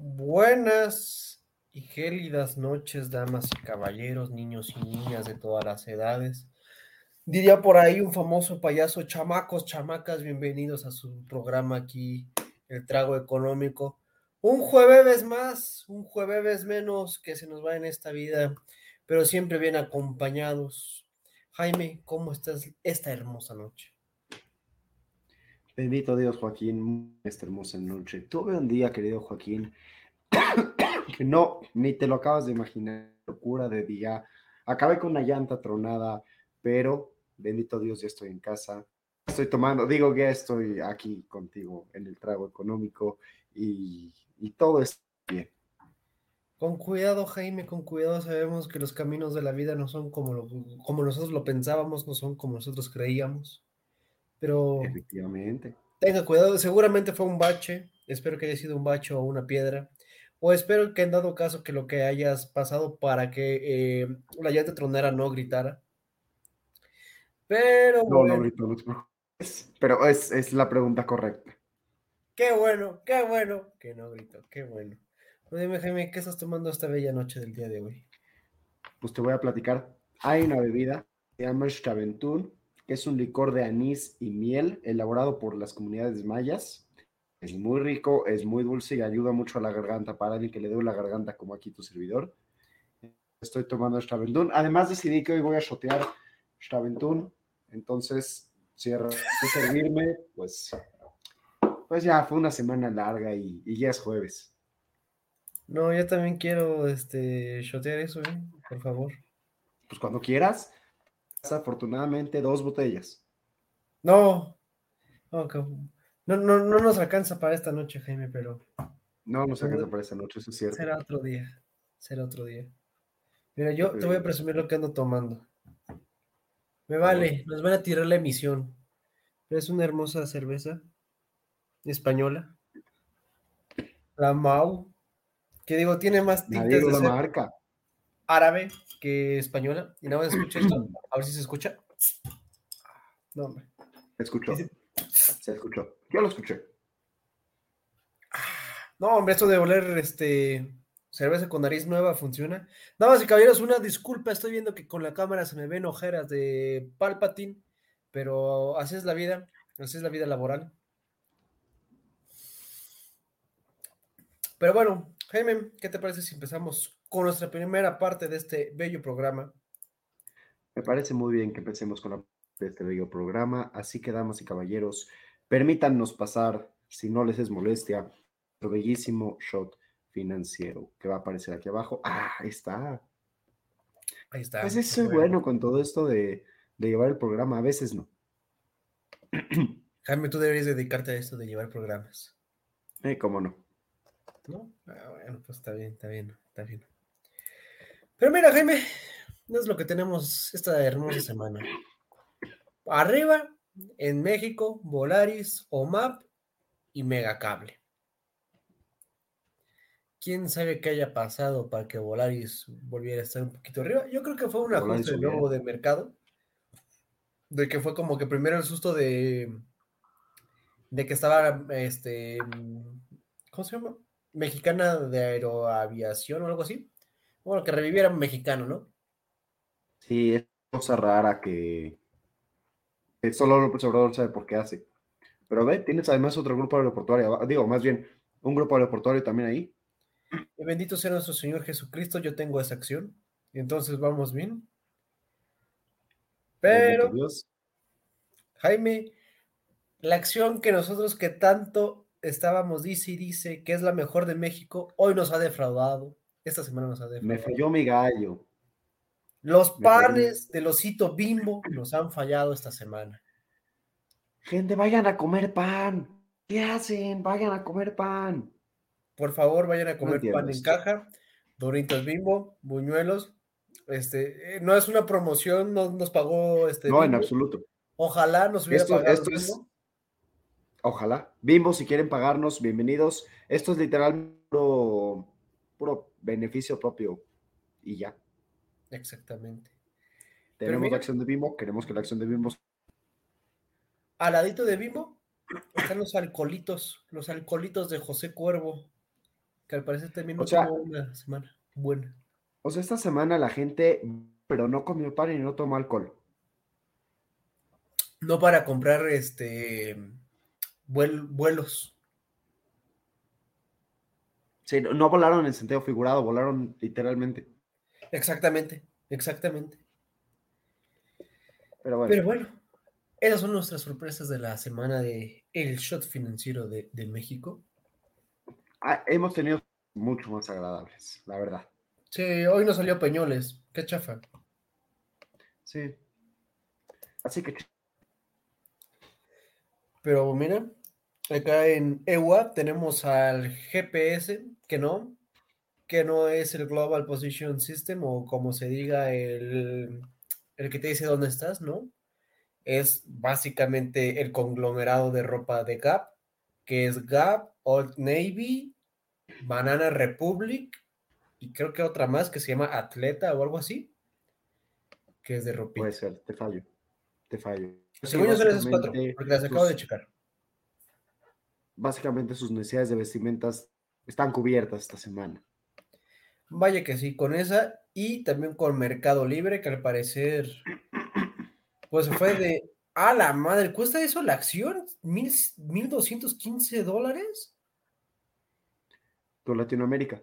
Buenas y gélidas noches, damas y caballeros, niños y niñas de todas las edades. Diría por ahí un famoso payaso, chamacos, chamacas, bienvenidos a su programa aquí, El Trago Económico. Un jueves más, un jueves menos que se nos va en esta vida, pero siempre bien acompañados. Jaime, ¿cómo estás esta hermosa noche? Bendito Dios, Joaquín, esta hermosa noche. Tuve un día, querido Joaquín, que no, ni te lo acabas de imaginar, locura de día. Acabé con una llanta tronada, pero bendito Dios, ya estoy en casa. Estoy tomando, digo que estoy aquí contigo en el trago económico y, todo está bien. Con cuidado, Jaime, con cuidado. Sabemos que los caminos de la vida no son como, lo, como nosotros lo pensábamos, no son como nosotros creíamos. Pero. Efectivamente. Tenga cuidado, seguramente fue un bache. Espero que haya sido un bache o una piedra. O espero que en dado caso que lo que hayas pasado para que eh, la llanta tronera no gritara. Pero. No, bueno. no gritó, no. Pero es, es la pregunta correcta. Qué bueno, qué bueno que no gritó, qué bueno. Pues dime, Jaime, ¿qué estás tomando esta bella noche del día de hoy? Pues te voy a platicar. Hay una bebida, se llama Chaventún, que es un licor de anís y miel elaborado por las comunidades mayas. Es muy rico, es muy dulce y ayuda mucho a la garganta para alguien que le dé la garganta como aquí tu servidor. Estoy tomando Straventún. Además decidí que hoy voy a shotear Straventún. Entonces, si de servirme, pues, pues ya fue una semana larga y, y, ya es jueves. No, yo también quiero este shotear eso, ¿eh? por favor. Pues cuando quieras. Afortunadamente, dos botellas. No. Okay. No, no, no nos alcanza para esta noche, Jaime, pero. No nos alcanza para esta noche, eso es cierto. Será otro día. Será otro día. Mira, yo te voy a presumir lo que ando tomando. Me vale, nos van a tirar la emisión. Pero es una hermosa cerveza española. La Mau. Que digo, tiene más tintes de la marca. árabe que española. Y nada más escucha esto. A ver si se escucha. No, hombre. Escuchó. Se escuchó. Yo lo escuché. No, hombre, esto de oler este cerveza con nariz nueva funciona. Damas y caballeros, una disculpa, estoy viendo que con la cámara se me ven ojeras de Palpatine, pero así es la vida, así es la vida laboral. Pero bueno, Jaime, ¿qué te parece si empezamos con nuestra primera parte de este bello programa? Me parece muy bien que empecemos con la de este bello programa. Así que, damas y caballeros, permítanos pasar, si no les es molestia, nuestro bellísimo shot financiero que va a aparecer aquí abajo. Ah, ahí está. Ahí está. Pues eso es bueno. con todo esto de, de, llevar el programa, a veces no. Jaime, tú deberías dedicarte a esto de llevar programas. Eh, cómo no. ¿No? Ah, bueno, pues está bien, está bien, está bien. Pero mira, Jaime, no es lo que tenemos esta hermosa semana. Arriba, en México, Volaris, OMAP y Megacable. ¿Quién sabe qué haya pasado para que Volaris volviera a estar un poquito arriba? Yo creo que fue un ajuste nuevo de mercado. De que fue como que primero el susto de, de que estaba, este, ¿cómo se llama? Mexicana de aeroaviación o algo así. Bueno, que reviviera un mexicano, ¿no? Sí, es cosa rara que, que solo López Obrador sabe por qué hace. Pero ve, tienes además otro grupo aeroportuario, digo, más bien, un grupo aeroportuario también ahí. Y bendito sea nuestro Señor Jesucristo, yo tengo esa acción. Y entonces vamos bien. Pero, Jaime, la acción que nosotros que tanto estábamos, dice y dice, que es la mejor de México, hoy nos ha defraudado. Esta semana nos ha defraudado. Me falló mi gallo. Los panes del osito bimbo nos han fallado esta semana. Gente, vayan a comer pan. ¿Qué hacen? Vayan a comer pan. Por favor, vayan a comer pan en caja, Doritos Bimbo, buñuelos. Este, eh, no es una promoción, no nos pagó este. No, en absoluto. Ojalá nos hubiera pagado. Esto es, ojalá. Bimbo, si quieren pagarnos, bienvenidos. Esto es literal puro, beneficio propio y ya. Exactamente. Tenemos la acción de Bimbo, queremos que la acción de Bimbo. Al ladito de Bimbo están los alcoholitos, los alcoholitos de José Cuervo, que al parecer también no una semana buena. O sea, esta semana la gente, pero no comió pan y no tomó alcohol. No para comprar este vuelos. Sí, no volaron en sentido figurado, volaron literalmente. Exactamente, exactamente. Pero bueno. Pero bueno, esas son nuestras sorpresas de la semana de el shot financiero de, México. Ah, hemos tenido mucho más agradables, la verdad. Sí, hoy nos salió Peñoles. Qué chafa. Sí. Así que. Pero mira, acá en EWA tenemos al GPS, que no, que no es el Global Position System o como se diga el, el que te dice dónde estás, ¿no? Es básicamente el conglomerado de ropa de Gap, que es Gap, Old Navy, Banana Republic y creo que otra más que se llama Atleta o algo así, que es de ropa. Puede ser, te fallo, te fallo. Según yo son esas cuatro, porque las acabo de checar. Básicamente sus necesidades de vestimentas están cubiertas esta semana. Vaya que sí, con esa y también con Mercado Libre, que al parecer, pues fue de, a la madre, ¿cuesta eso la acción? ¿Mil, ¿1.215 dólares? Por Latinoamérica.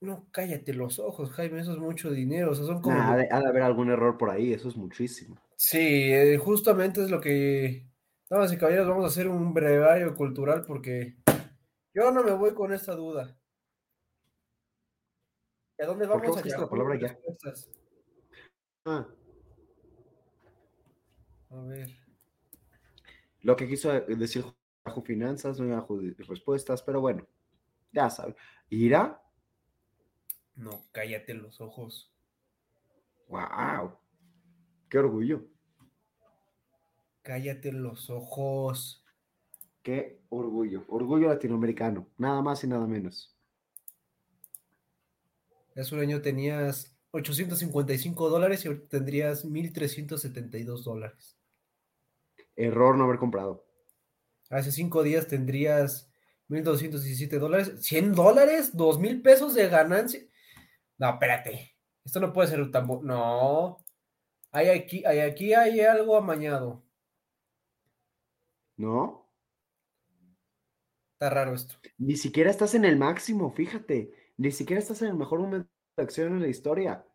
No, cállate los ojos, Jaime, eso es mucho dinero. O sea, son como... ha, de, haber algún error por ahí, eso es muchísimo. Sí, eh, justamente es lo que... Damas y caballeros, vamos a hacer un brevario cultural porque yo no me voy con esta duda. ¿A dónde vamos a la palabra ya? Ah. A ver. Lo que quiso decir bajo finanzas, no bajo respuestas, pero bueno, ya sabe. ¿Irá? No, cállate los ojos. ¡Wow! ¡Qué orgullo! Cállate los ojos. ¡Qué orgullo! Orgullo latinoamericano, nada más y nada menos. Hace un año tenías 855 dólares y ahorita tendrías 1.372 dólares. Error no haber comprado. Hace cinco días tendrías 1.217 dólares. ¿100 dólares? ¿2 mil pesos de ganancia? No, espérate. Esto no puede ser tan... No. Hay aquí, hay aquí hay algo amañado. ¿No? Está raro esto. Ni siquiera estás en el máximo, fíjate. Ni siquiera estás en el mejor momento de acción en la historia.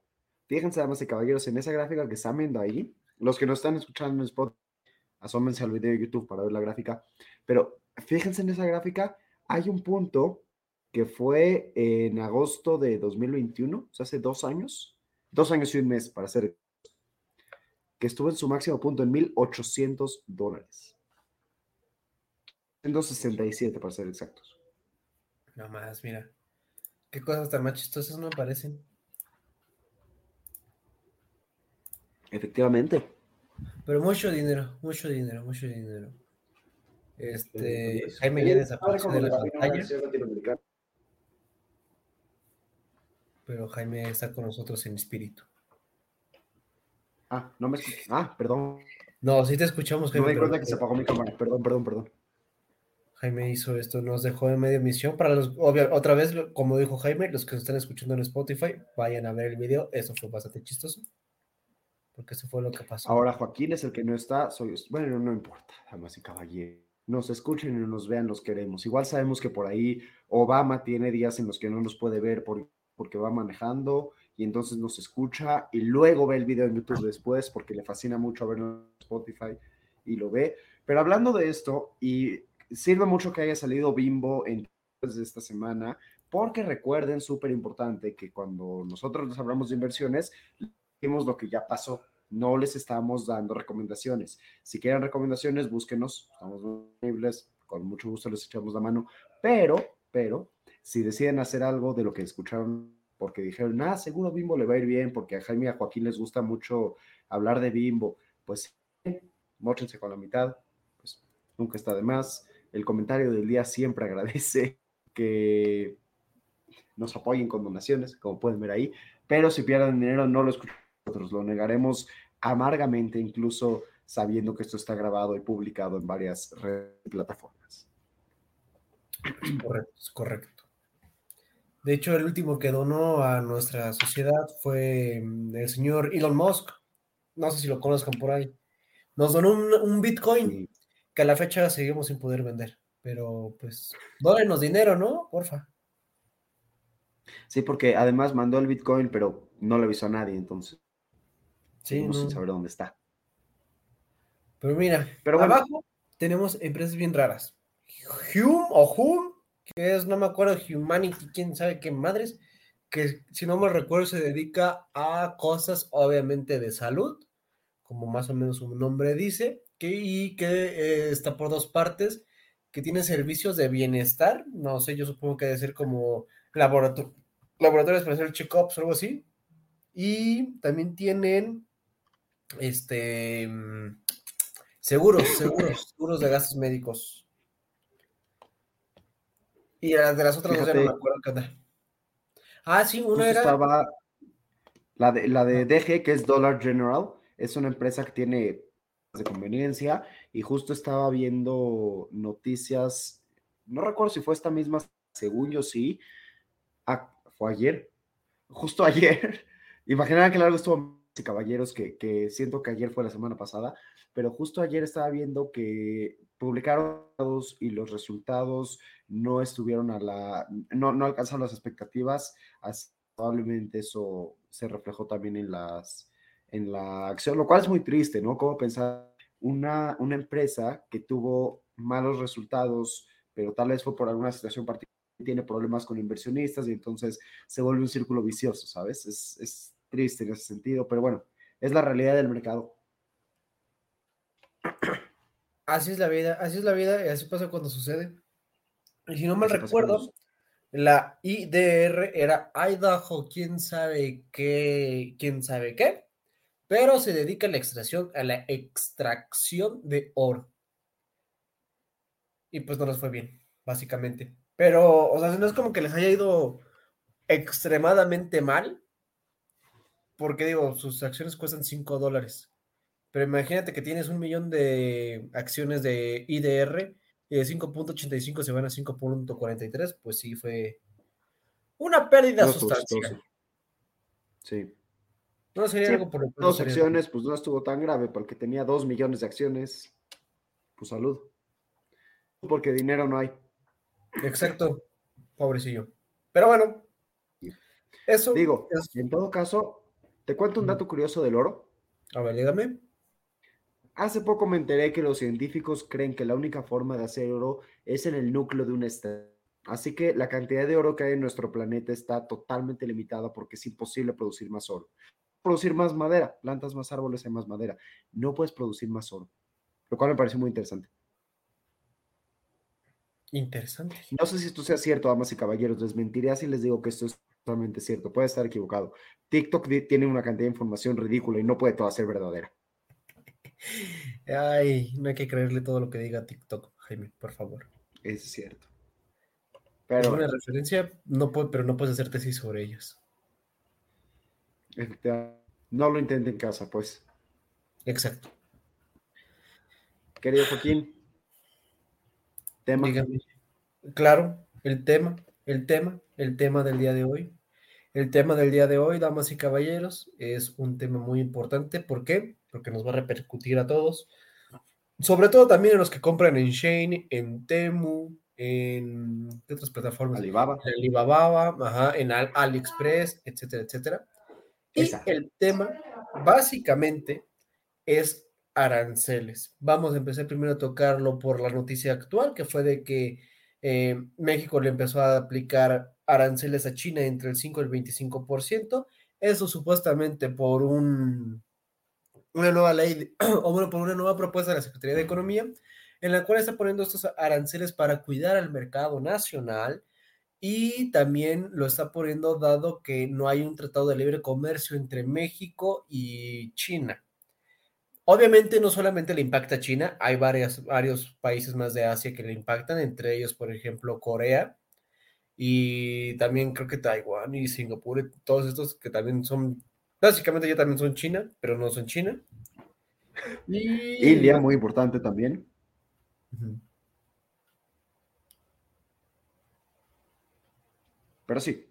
Fíjense, damas y caballeros, en esa gráfica que están viendo ahí, los que no están escuchando en Spot, asómense al video de YouTube para ver la gráfica, pero fíjense en esa gráfica, hay un punto que fue en agosto de 2021, o sea, hace dos años, dos años y un mes para ser, que estuvo en su máximo punto en 1.800 dólares. En 267 para ser exactos. No más, mira. Qué cosas tan más chistosas no aparecen. Efectivamente. Pero mucho dinero, mucho dinero, mucho dinero. Este, Jaime ya desapareció de la pantalla. Pero Jaime está con nosotros en espíritu. Ah, no me escuchas. Ah, perdón. No, sí te escuchamos, Jaime. No me acuerdo que se apagó mi cámara. Perdón, perdón, perdón. Jaime hizo esto, nos dejó en media misión. Para los, otra vez, como dijo Jaime, los que están escuchando en Spotify, vayan a ver el video. Eso fue bastante chistoso. Porque eso fue lo que pasó. Ahora Joaquín es el que no está. Soy, bueno, no importa, damas y caballero. nos escuchen y nos vean, los queremos. Igual sabemos que por ahí Obama tiene días en los que no nos puede ver porque va manejando y entonces nos escucha y luego ve el video en YouTube después porque le fascina mucho verlo en Spotify y lo ve. Pero hablando de esto, y sirve mucho que haya salido Bimbo en esta semana, porque recuerden, súper importante, que cuando nosotros les hablamos de inversiones, vimos lo que ya pasó, no les estamos dando recomendaciones. Si quieren recomendaciones, búsquenos, estamos disponibles, con mucho gusto les echamos la mano, pero, pero, si deciden hacer algo de lo que escucharon, porque dijeron, ah, seguro Bimbo le va a ir bien, porque a Jaime y a Joaquín les gusta mucho hablar de Bimbo, pues mochense con la mitad, pues nunca está de más. El comentario del día siempre agradece que nos apoyen con donaciones, como pueden ver ahí, pero si pierden dinero no lo escuchamos nosotros, lo negaremos amargamente, incluso sabiendo que esto está grabado y publicado en varias redes y plataformas. Correcto, es correcto. De hecho, el último que donó a nuestra sociedad fue mm, el señor Elon Musk. No sé si lo conozcan por ahí. Nos donó un, Bitcoin que a la fecha seguimos sin poder vender. Pero pues, dólenos dinero, ¿no? Porfa. Sí, porque además mandó el Bitcoin, pero no le avisó a nadie, entonces. Sí, no. sin saber dónde está. Pero mira, pero abajo tenemos empresas bien raras. Hume o Hume, que es, no me acuerdo, Humanity, quién sabe qué madres, que si no me recuerdo se dedica a cosas obviamente de salud, como más o menos su nombre dice, que, y que eh, está por dos partes, que tiene servicios de bienestar, no sé, yo supongo que debe ser como laboratorio, laboratorios para hacer check-ups o algo así. Y también tienen este mm, seguros, seguros, seguros de gastos médicos. Y de las otras dos ya no me acuerdo qué onda. Ah, sí, una era. Estaba la de, la de DG, que es Dollar General, es una empresa que tiene de conveniencia y justo estaba viendo noticias, no recuerdo si fue esta misma, según yo sí, ah, fue ayer, justo ayer, imaginarán que largo estuvo caballeros, que, que, siento que ayer fue la semana pasada, pero justo ayer estaba viendo que publicaron y los resultados no estuvieron a la, no, no alcanzaron las expectativas, probablemente eso se reflejó también en las, en la acción, lo cual es muy triste, ¿no? Como pensar una, una empresa que tuvo malos resultados, pero tal vez fue por alguna situación particular, tiene problemas con inversionistas y entonces se vuelve un círculo vicioso, ¿sabes? Es, es triste en ese sentido, pero bueno, es la realidad del mercado. Así es la vida, así es la vida y así pasa cuando sucede. Y si no mal recuerdo, la IDR era Idaho, quién sabe qué, quién sabe qué pero se dedica a la extracción, a la extracción de oro. Y pues no les fue bien, básicamente. Pero, o sea, no es como que les haya ido extremadamente mal, porque digo, sus acciones cuestan 5 dólares. Pero imagínate que tienes un millón de acciones de IDR y de 5.85 se van a 5.43, pues sí fue una pérdida sustancial. Sí. No sería algo por Dos acciones, pues no estuvo tan grave, porque tenía dos millones de acciones. Pues salud. Porque dinero no hay. Exacto, pobrecillo. Pero bueno, eso. Digo, en todo caso, te cuento un dato curioso del oro. A ver, dígame. Hace poco me enteré que los científicos creen que la única forma de hacer oro es en el núcleo de una estrella. Así que la cantidad de oro que hay en nuestro planeta está totalmente limitada porque es imposible producir más oro producir más madera, plantas más árboles, hay más madera. No puedes producir más oro, lo cual me parece muy interesante. Interesante. No sé si esto sea cierto, damas y caballeros, les mentiría si les digo que esto es totalmente cierto, puede estar equivocado. TikTok tiene una cantidad de información ridícula y no puede toda ser verdadera. Ay, no hay que creerle todo lo que diga TikTok, Jaime, por favor. Es cierto. Pero, es una referencia, no puedo, pero no puedes hacer tesis sobre ellos. No lo intente en casa, pues. Exacto. Querido Joaquín, tema. Claro, el tema, el tema, el tema del día de hoy. El tema del día de hoy, damas y caballeros, es un tema muy importante. ¿Por qué? Porque nos va a repercutir a todos. sobre todo también en los que compran en Shane, en Temu, en ¿qué otras plataformas? Alibaba. En Alibaba, ajá, en AliExpress, etcétera, etcétera. Y el tema básicamente es aranceles. Vamos a empezar primero a tocarlo por la noticia actual, que fue de que eh, México le empezó a aplicar aranceles a China entre el 5 y el 25%. Eso supuestamente por un, una nueva ley, o bueno, por una nueva propuesta de la Secretaría de Economía, en la cual está poniendo estos aranceles para cuidar al mercado nacional y también lo está poniendo dado que no hay un tratado de libre comercio entre México y China. Obviamente no solamente le impacta a China, hay varias, varios países más de Asia que le impactan, entre ellos, por ejemplo, Corea y también creo que Taiwán y Singapur, todos estos que también son, básicamente ya también son China, pero no son China. Y... India, muy importante también. Pero sí,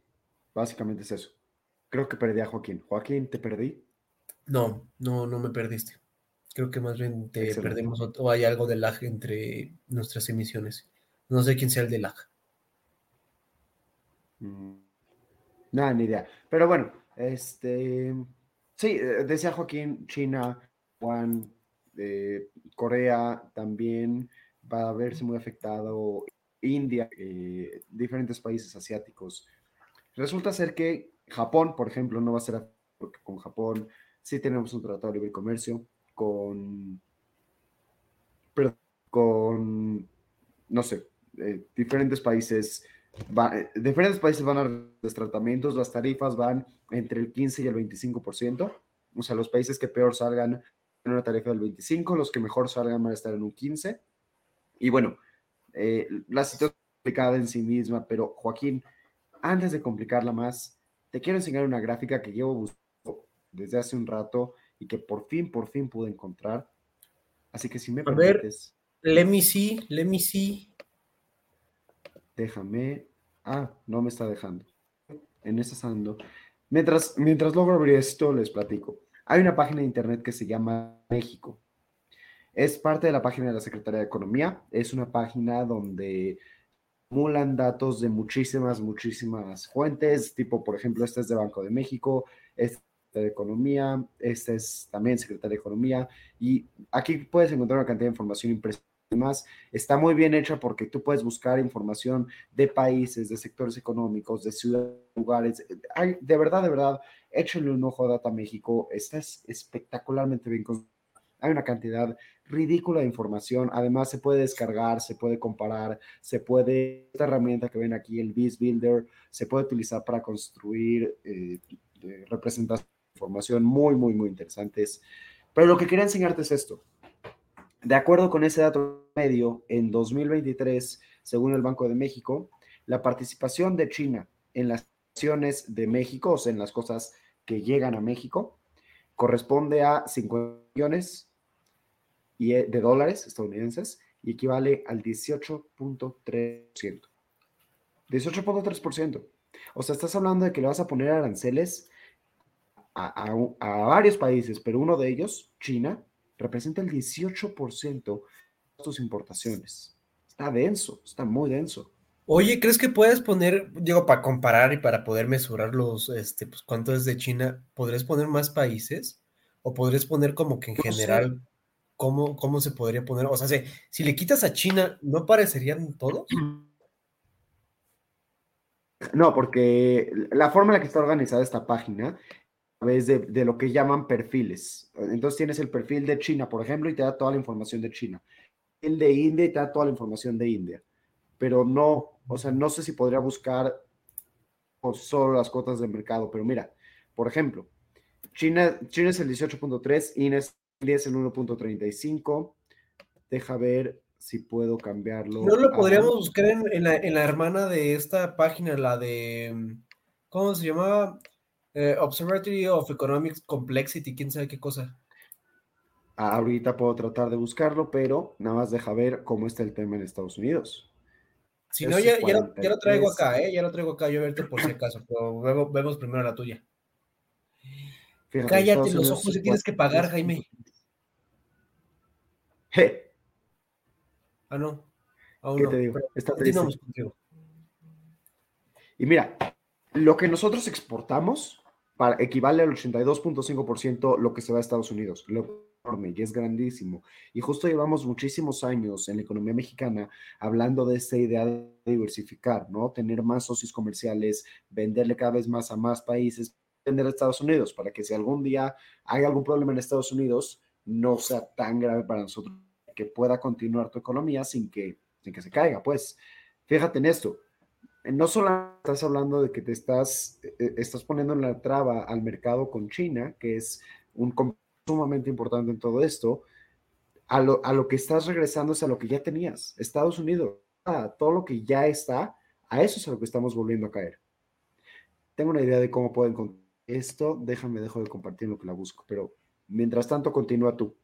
básicamente es eso. Creo que perdí a Joaquín. Joaquín, ¿te perdí? No, no, no me perdiste. Creo que más bien te perdemos o, hay algo de lag entre nuestras emisiones. No sé quién sea el de lag. Mm, nada, ni idea. Pero bueno, este. Sí, eh, decía Joaquín, China, Juan, eh, Corea también va a verse muy afectado India, eh, diferentes países asiáticos. Resulta ser que Japón, por ejemplo, no va a ser porque con Japón sí tenemos un tratado de libre comercio, con, con, no sé, eh, diferentes países, diferentes países van a los tratamientos, las tarifas van entre el 15 y el 25%, o sea, los países que peor salgan en una tarifa del 25, los que mejor salgan van a estar en un 15, y bueno, eh, la situación es complicada en sí misma, pero Joaquín, antes de complicarla más, te quiero enseñar una gráfica que llevo buscando desde hace un rato y que por fin, por fin pude encontrar. Así que si me A permites. Ver, let me see, let me see. Déjame. Ah, no me está dejando. En esa ando. Mientras, mientras logro abrir esto, les platico. Hay una página de internet que se llama México. Es parte de la página de la Secretaría de Economía. Es una página donde acumulan datos de muchísimas, muchísimas fuentes, tipo, por ejemplo, este es de Banco de México, este es de Economía, este es también Secretaría de Economía, y aquí puedes encontrar una cantidad de información impresionante. Está muy bien hecha porque tú puedes buscar información de países, de sectores económicos, de ciudades, lugares. de verdad, de verdad, échenle un ojo a Data México. Está espectacularmente bien hay una cantidad ridícula información. Además, se puede descargar, se puede comparar, se puede, esta herramienta que ven aquí, el Biz Builder, se puede utilizar para construir eh, representaciones de información muy, muy, muy interesantes. Pero lo que quería enseñarte es esto. De acuerdo con ese dato medio, en 2023, según el Banco de México, la participación de China en las acciones de México, o sea, en las cosas que llegan a México, corresponde a 50 millones y e, de dólares estadounidenses y equivale al 18.3%. 18.3%. O sea, estás hablando de que le vas a poner aranceles a, varios países, pero uno de ellos, China, representa el 18% de tus importaciones. Está denso, está muy denso. Oye, ¿crees que puedes poner, digo, para comparar y para poder mesurar los, este, pues cuánto es de China, ¿podrías poner más países? ¿O podrías poner como que en general ¿cómo, cómo se podría poner? O sea, si, le quitas a China, ¿no parecerían todos? No, porque la forma en la que está organizada esta página es de, de, lo que llaman perfiles. Entonces tienes el perfil de China, por ejemplo, y te da toda la información de China. El de India y te da toda la información de India. Pero no, o sea, no sé si podría buscar solo las cuotas de mercado, pero mira, por ejemplo, China, China es el 18.3, India es es el 1.35. Deja ver si puedo cambiarlo. No lo podríamos buscar en, la, hermana de esta página, la de. ¿Cómo se llamaba? Eh, Observatory of Economic Complexity, quién sabe qué cosa. Ah, ahorita puedo tratar de buscarlo, pero nada más deja ver cómo está el tema en Estados Unidos. Si no, ya, lo, traigo acá, ¿eh? Ya lo traigo acá, yo verte por si acaso, pero vemos, primero la tuya. Cállate los ojos si tienes que pagar, Jaime. Ah, no. ¿Qué te digo? Está contigo. Y mira, lo que nosotros exportamos para, equivale al 82.5% lo que se va a Estados Unidos. Lo enorme y es grandísimo. Y justo llevamos muchísimos años en la economía mexicana hablando de esta idea de diversificar, ¿no? Tener más socios comerciales, venderle cada vez más a más países, vender a Estados Unidos, para que si algún día hay algún problema en Estados Unidos, no sea tan grave para nosotros, que pueda continuar tu economía sin que, sin que se caiga. Pues fíjate en esto, no solo estás hablando de que te estás, eh, eh, estás poniendo en la traba al mercado con China, que es un sumamente importante en todo esto, a lo, a lo que estás regresando es a lo que ya tenías, Estados Unidos, a todo lo que ya está, a eso es a lo que estamos volviendo a caer. Tengo una idea de cómo pueden encontrar esto, déjame, dejo de compartir lo que la busco, pero mientras tanto continúa tú.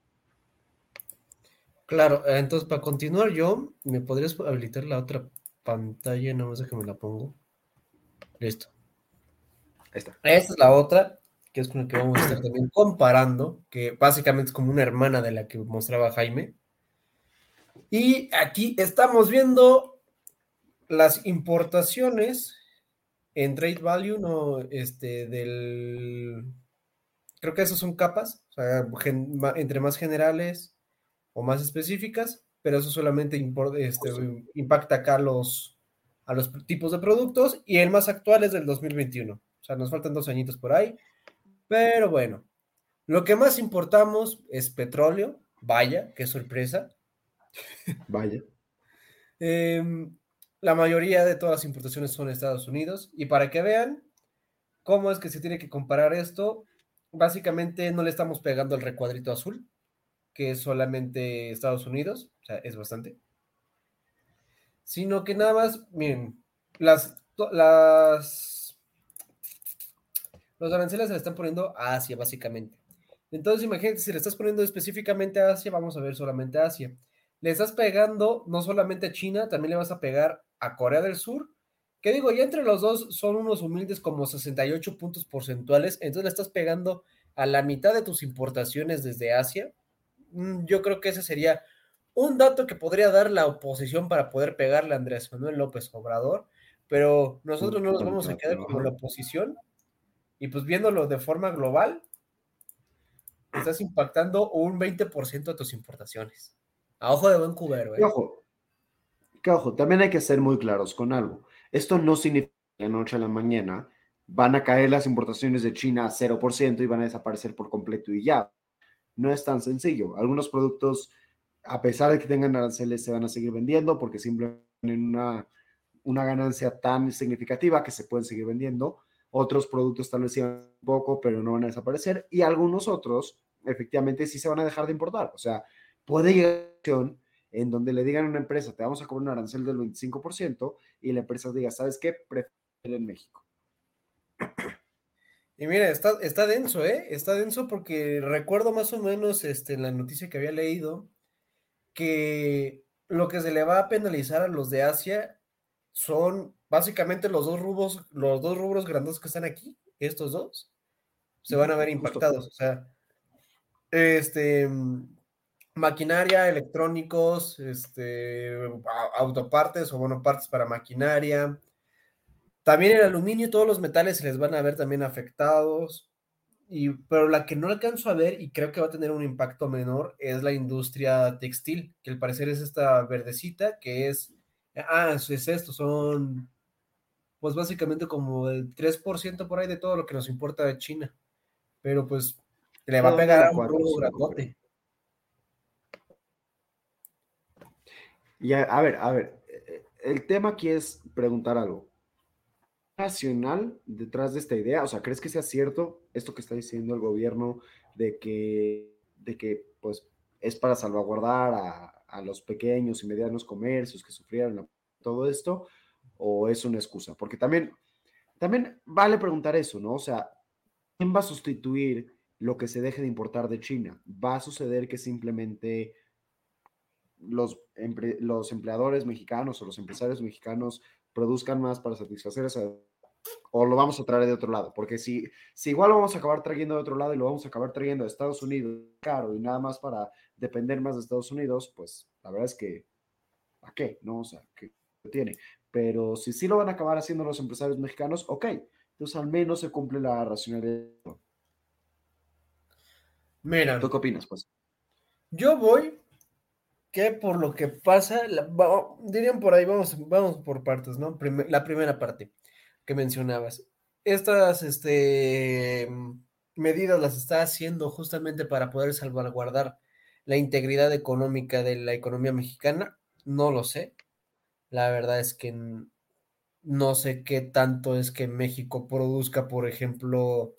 Claro, eh, entonces para continuar yo, ¿me podrías habilitar la otra pantalla? No más que me la pongo. Listo. Ahí está. Esta es la otra que es con la que vamos a estar también comparando, que básicamente es como una hermana de la que mostraba Jaime. Y aquí estamos viendo las importaciones en Trade Value, no, este, del, creo que esas son capas, o sea, entre más generales o más específicas, pero eso solamente este, impacta acá los, a los tipos de productos y el más actual es del 2021. O sea, nos faltan dos añitos por ahí. Pero bueno, lo que más importamos es petróleo. Vaya, qué sorpresa. Vaya. Em, la mayoría de todas las importaciones son Estados Unidos. Y para que vean cómo es que se tiene que comparar esto, básicamente no le estamos pegando el recuadrito azul, que es solamente Estados Unidos, o sea, es bastante. Sino que nada más, miren, las, las los aranceles se le están poniendo a Asia, básicamente. Entonces, imagínate, si le estás poniendo específicamente a Asia, vamos a ver solamente a Asia. Le estás pegando no solamente a China, también le vas a pegar a Corea del Sur, que digo, ya entre los dos son unos humildes como 68 puntos porcentuales, entonces le estás pegando a la mitad de tus importaciones desde Asia. Mm, yo creo que ese sería un dato que podría dar la oposición para poder pegarle a Andrés Manuel López Obrador, pero nosotros no nos vamos a quedar como la oposición y pues viéndolo de forma global, estás impactando un 20% de tus importaciones. A ojo de buen cubero. ¿eh? ojo, que ojo, también hay que ser muy claros con algo. Esto no significa que de noche a la mañana van a caer las importaciones de China a 0% y van a desaparecer por completo y ya. No es tan sencillo. Algunos productos, a pesar de que tengan aranceles, se van a seguir vendiendo porque simplemente tienen una, una ganancia tan significativa que se pueden seguir vendiendo otros productos tal vez un poco, pero no van a desaparecer, y algunos otros efectivamente sí se van a dejar de importar. O sea, puede llegar en donde le digan a una empresa, te vamos a cobrar un arancel del 25%, y la empresa diga, ¿sabes qué? Prefiero en México. Y mira, está, está denso, ¿eh? Está denso porque recuerdo más o menos este, en la noticia que había leído que lo que se le va a penalizar a los de Asia son básicamente los dos rubros, los dos rubros grandes que están aquí, estos dos, se van a ver impactados. O sea, este maquinaria, electrónicos, este, autopartes o bueno, partes para maquinaria. También el aluminio y todos los metales se les van a ver también afectados. Y, pero la que no alcanzo a ver y creo que va a tener un impacto menor es la industria textil, que al parecer es esta verdecita, que es, ah, es esto, son pues básicamente como el 3% por ahí de todo lo que nos importa de China. Pero pues le va a pegar a un grandote. Y a, ver, a ver, eh, el tema aquí es preguntar algo. ¿Racional detrás de esta idea? O sea, ¿crees que sea cierto esto que está diciendo el gobierno de que, de que pues, es para salvaguardar a, a los pequeños y medianos comercios que sufrieron todo esto? o es una excusa? Porque también, también vale preguntar eso, ¿no? O sea, ¿quién va a sustituir lo que se deje de importar de China? ¿Va a suceder que simplemente los, los empleadores mexicanos o los empresarios mexicanos produzcan más para satisfacer esa o lo vamos a traer de otro lado, porque si, si igual lo vamos a acabar trayendo de otro lado y lo vamos a acabar trayendo de Estados Unidos caro y nada más para depender más de Estados Unidos, pues la verdad es que ¿a qué? No, o sea, ¿qué tiene? Pero si sí lo van a acabar haciendo los empresarios mexicanos, ok, entonces al menos se cumple la racionalidad. Mira. ¿Tú qué opinas, pues? Yo voy que por lo que pasa, dirían por ahí, vamos, vamos por partes, ¿no? la primera parte que mencionabas. Estas este, medidas las está haciendo justamente para poder salvaguardar la integridad económica de la economía mexicana. No lo sé. La verdad es que no sé qué tanto es que México produzca, por ejemplo,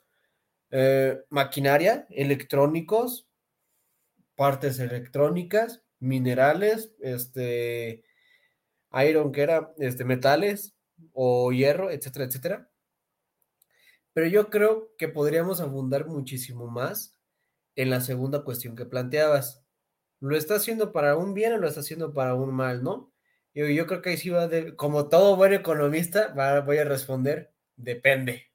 eh, maquinaria, electrónicos, partes electrónicas minerales, este, iron, que era, este, metales o hierro, etcétera, etcétera. Pero yo creo que podríamos abundar muchísimo más en la segunda cuestión que planteabas. ¿Lo está haciendo para un bien o lo está haciendo para un mal, no? Yo, yo creo que ahí sí va de, como todo buen economista, voy a responder, depende.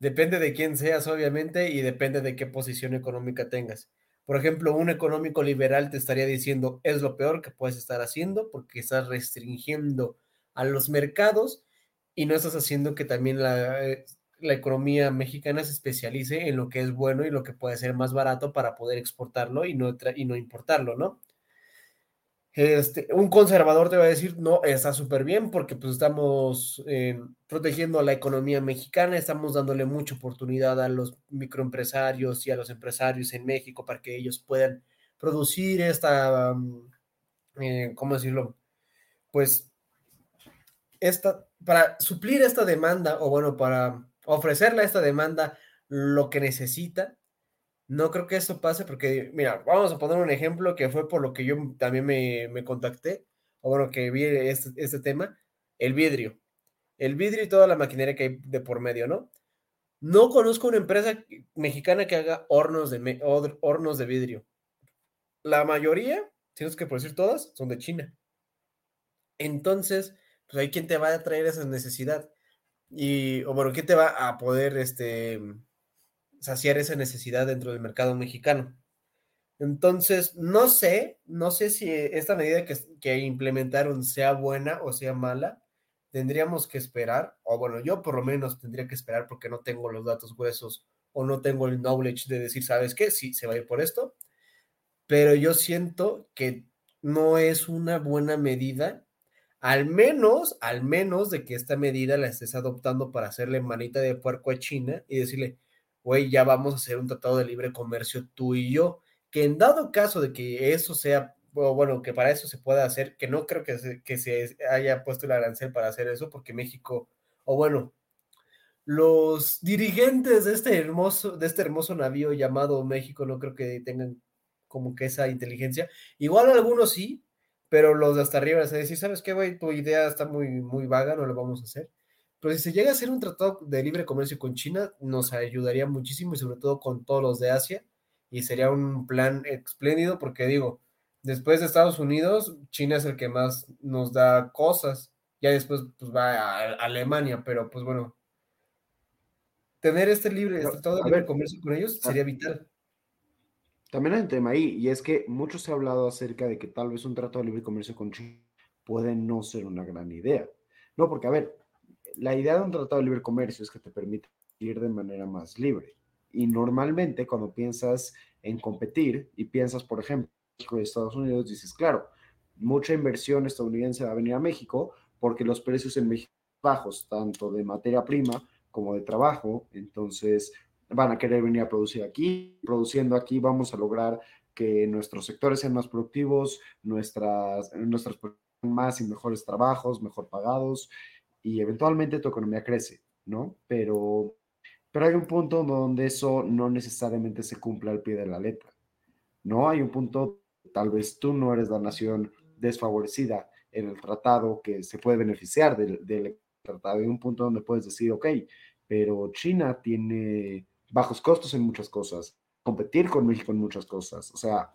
Depende de quién seas, obviamente, y depende de qué posición económica tengas. Por ejemplo, un económico liberal te estaría diciendo es lo peor que puedes estar haciendo porque estás restringiendo a los mercados y no estás haciendo que también la, eh, la economía mexicana se especialice en lo que es bueno y lo que puede ser más barato para poder exportarlo y no, y no importarlo, ¿no? Este, un conservador te va a decir, no, está súper bien porque pues estamos eh, protegiendo a la economía mexicana, estamos dándole mucha oportunidad a los microempresarios y a los empresarios en México para que ellos puedan producir esta, mm, eh, ¿cómo decirlo? Pues esta, para suplir esta demanda o bueno, para ofrecerle a esta demanda lo que necesita, no creo que eso pase porque, mira, vamos a poner un ejemplo que fue por lo que yo también me, contacté, o bueno, que vi este, este, tema, el vidrio. El vidrio y toda la maquinaria que hay de por medio, ¿no? No conozco una empresa mexicana que haga hornos de, hornos de vidrio. La mayoría, si no es que por decir todas, son de China. Entonces, pues hay quien te va a traer esa necesidad. Y, o bueno, ¿quién te va a poder, este, saciar esa necesidad dentro del mercado mexicano. Entonces, no sé, no sé si esta medida que, que, implementaron sea buena o sea mala. Tendríamos que esperar, o bueno, yo por lo menos tendría que esperar porque no tengo los datos gruesos o no tengo el knowledge de decir, ¿sabes qué? Sí, se va a ir por esto. Pero yo siento que no es una buena medida, al menos, al menos de que esta medida la estés adoptando para hacerle manita de puerco a China y decirle, güey, ya vamos a hacer un tratado de libre comercio tú y yo, que en dado caso de que eso sea, bueno, que para eso se pueda hacer, que no creo que se, se haya puesto el arancel para hacer eso, porque México, o bueno, los dirigentes de este hermoso, de este hermoso navío llamado México, no creo que tengan como que esa inteligencia. Igual algunos sí, pero los de hasta arriba, es decir, ¿sabes qué, güey? Tu idea está muy, muy vaga, no lo vamos a hacer. Pero si se llega a hacer un tratado de libre comercio con China, nos ayudaría muchísimo y sobre todo con todos los de Asia. Y sería un plan espléndido porque digo, después de Estados Unidos, China es el que más nos da cosas. Ya después pues va a Alemania, pero pues bueno, tener este libre, este tratado de libre comercio con ellos sería vital. También hay un tema ahí, y es que mucho se ha hablado acerca de que tal vez un tratado de libre comercio con China puede no ser una gran idea. No, porque a ver, la idea de un tratado de libre comercio es que te permite ir de manera más libre. Y normalmente cuando piensas en competir y piensas, por ejemplo, en Estados Unidos, dices, claro, mucha inversión estadounidense va a venir a México porque los precios en México bajos, tanto de materia prima como de trabajo. Entonces, van a querer venir a producir aquí. Produciendo aquí vamos a lograr que nuestros sectores sean más productivos, nuestras, nuestras más y mejores trabajos, mejor pagados y eventualmente tu economía crece, ¿no? Pero, pero hay un punto donde eso no necesariamente se cumple al pie de la letra, ¿no? Hay un punto, tal vez tú no eres la nación desfavorecida en el tratado que se puede beneficiar del, del tratado. Hay un punto donde puedes decir, ok, pero China tiene bajos costos en muchas cosas, competir con México en muchas cosas. O sea,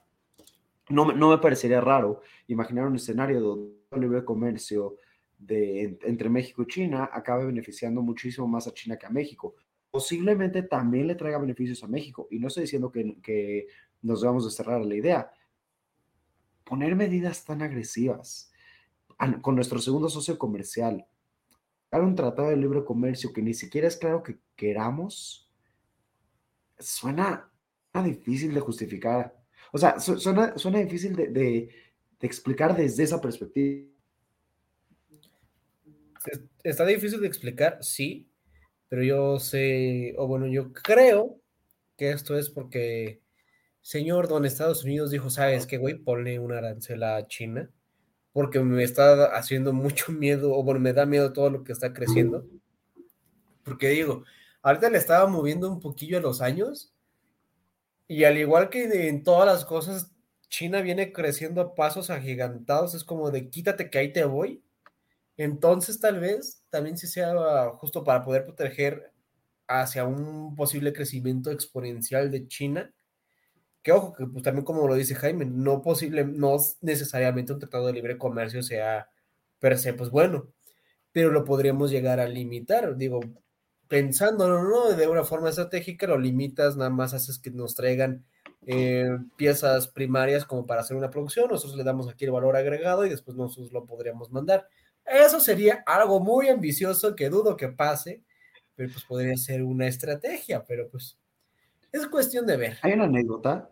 no, no me parecería raro imaginar un escenario donde el libre comercio de, entre México y China acabe beneficiando muchísimo más a China que a México. Posiblemente también le traiga beneficios a México. Y no estoy diciendo que, que nos vamos a cerrar la idea. Poner medidas tan agresivas con nuestro segundo socio comercial. Hay un tratado de libre comercio que ni siquiera es claro que queramos. Suena, difícil de justificar. O sea, suena, suena difícil de explicar desde esa perspectiva. Está difícil de explicar, sí, pero yo sé, o bueno, yo creo que esto es porque señor don Estados Unidos dijo, ¿sabes qué, güey? Ponle una arancel a China, porque me está haciendo mucho miedo, o bueno, me da miedo todo lo que está creciendo. Porque digo, ahorita le estaba moviendo un poquillo a los años, y al igual que en todas las cosas, China viene creciendo a pasos agigantados, es como de quítate que ahí te voy. Entonces, tal vez también si sea justo para poder proteger hacia un posible crecimiento exponencial de China, que ojo, que pues también como lo dice Jaime, no posible, no necesariamente un tratado de libre comercio sea per se, pues bueno, pero lo podríamos llegar a limitar, digo, pensándolo, ¿no? De una forma estratégica, lo limitas, nada más haces que nos traigan eh, piezas primarias como para hacer una producción, nosotros le damos aquí el valor agregado y después nosotros lo podríamos mandar. Eso sería algo muy ambicioso que dudo que pase, pero pues podría ser una estrategia, pero pues es cuestión de ver. Hay una anécdota,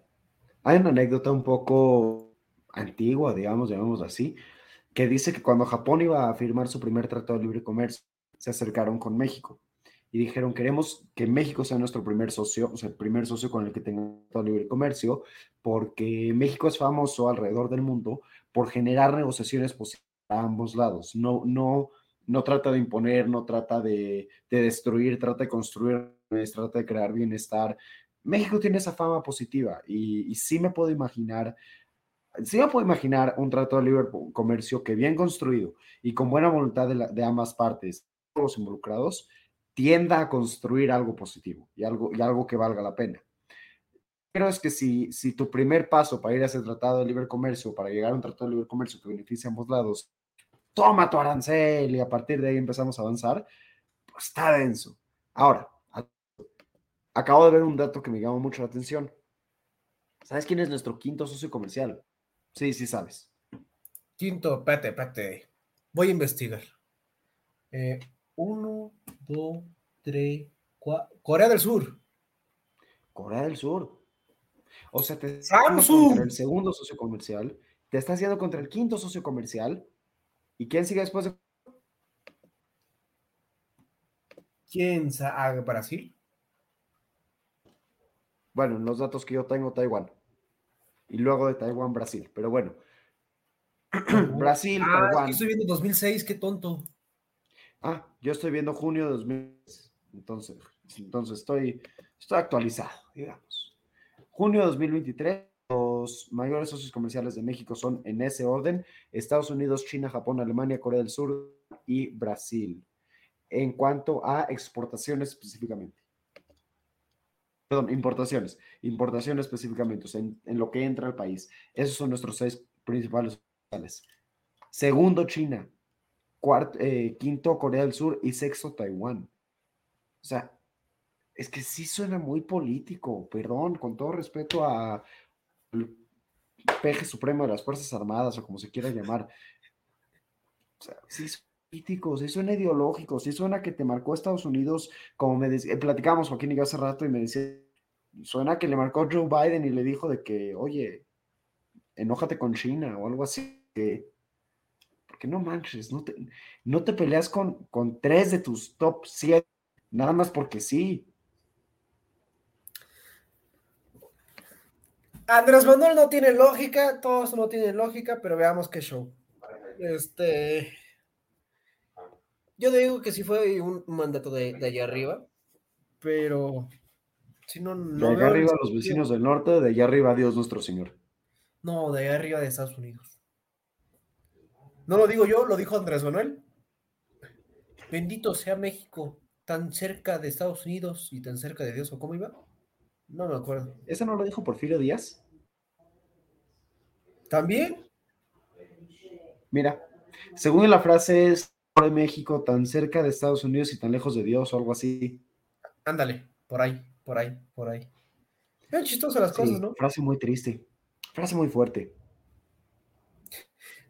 hay una anécdota un poco antigua, digamos, llamémoslo así, que dice que cuando Japón iba a firmar su primer tratado de libre comercio, se acercaron con México y dijeron, queremos que México sea nuestro primer socio, o sea, el primer socio con el que tenga tratado de libre comercio, porque México es famoso alrededor del mundo por generar negociaciones posibles a ambos lados. No, no, no trata de imponer, no trata de, destruir, trata de construir, trata de crear bienestar. México tiene esa fama positiva y, sí me puedo imaginar, sí me puedo imaginar un trato de libre comercio que bien construido y con buena voluntad de, ambas partes, los involucrados, tienda a construir algo positivo y algo, y algo que valga la pena. Pero es que si, si tu primer paso para ir a ese tratado de libre comercio, para llegar a un tratado de libre comercio que beneficie a ambos lados, toma tu arancel y a partir de ahí empezamos a avanzar, pues está denso. Ahora, acabo de ver un dato que me llamó mucho la atención. ¿Sabes quién es nuestro quinto socio comercial? Sí, sí sabes. Quinto, espérate, espérate. Voy a investigar. Eh, uno, dos, tres, cuatro. Corea del Sur. Corea del Sur. O sea, te estás contra el segundo socio comercial, te estás haciendo contra el quinto socio comercial ¿Y quién sigue después de... ¿Quién sabe Brasil? Bueno, en los datos que yo tengo, Taiwán. Y luego de Taiwán, Brasil. Pero bueno. Brasil, ah, Taiwán. Estoy viendo 2006, qué tonto. Ah, yo estoy viendo junio de 2006. Entonces, entonces estoy, estoy actualizado, digamos. Junio de 2023 los mayores socios comerciales de México son en ese orden, Estados Unidos, China, Japón, Alemania, Corea del Sur y Brasil. En cuanto a exportaciones específicamente. Perdón, importaciones. Importaciones específicamente, o sea, en, lo que entra al país. Esos son nuestros seis principales. Segundo, China. Cuarto, eh, quinto, Corea del Sur. Y sexto, Taiwán. O sea, es que sí suena muy político, perdón, con todo respeto a peje supremo de las Fuerzas Armadas o como se quiera llamar. O sea, sí políticos, sí suena ideológico, sí suena que te marcó Estados Unidos, como me decía, platicamos Joaquín y yo hace rato y me decía, suena que le marcó Joe Biden y le dijo de que, oye, enójate con China o algo así, que, porque no manches, no te, no te peleas con, con tres de tus top 7, nada más porque sí. Andrés Manuel no tiene lógica, todos no tienen lógica, pero veamos qué show. Este. Yo digo que sí fue un mandato de, allá arriba, pero si no, no. De allá arriba los vecinos del norte, de allá arriba Dios nuestro Señor. No, de allá arriba de Estados Unidos. No lo digo yo, lo dijo Andrés Manuel. Bendito sea México, tan cerca de Estados Unidos y tan cerca de Dios, ¿o cómo iba? No me acuerdo. ¿Ese no lo dijo Porfirio Díaz? ¿También? Mira, según la frase es de México tan cerca de Estados Unidos y tan lejos de Dios o algo así. Ándale, por ahí, por ahí, por ahí. Es chistoso las cosas, ¿no? Frase muy triste, frase muy fuerte.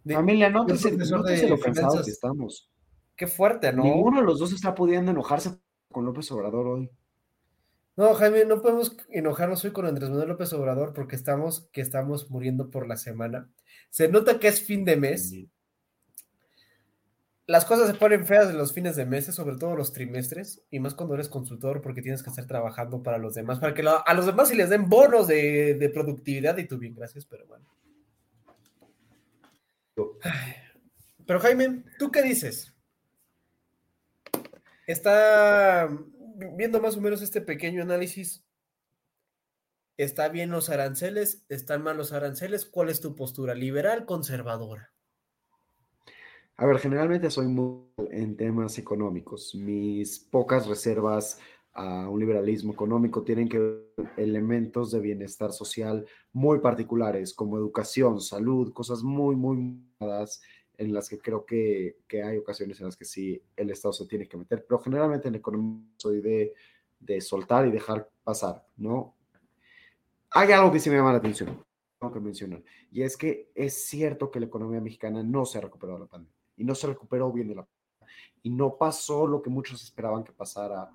Familia, no te, no te lo cansados que estamos. Qué fuerte, ¿no? Ninguno de los dos está pudiendo enojarse con López Obrador hoy. No, Jaime, no podemos enojarnos hoy con Andrés Manuel López Obrador porque estamos, que estamos muriendo por la semana. Se nota que es fin de mes. Las cosas se ponen feas en los fines de meses, sobre todo los trimestres, y más cuando eres consultor porque tienes que estar trabajando para los demás, para que a los demás sí les den bonos de, de productividad y tú bien, gracias, pero bueno. Pero Jaime, ¿tú qué dices? Está viendo más o menos este pequeño análisis, ¿está bien los aranceles? ¿Están mal los aranceles? ¿Cuál es tu postura? ¿Liberal, conservadora? A ver, generalmente soy muy en temas económicos. Mis pocas reservas a un liberalismo económico tienen que ver elementos de bienestar social muy particulares, como educación, salud, cosas muy, muy en las que creo que, hay ocasiones en las que sí el Estado se tiene que meter, pero generalmente en economía soy de, de soltar y dejar pasar, ¿no? Hay algo que sí me llama la atención, tengo que mencionar, y es que es cierto que la economía mexicana no se ha recuperado de la pandemia, y no se recuperó bien de la pandemia, y no pasó lo que muchos esperaban que pasara,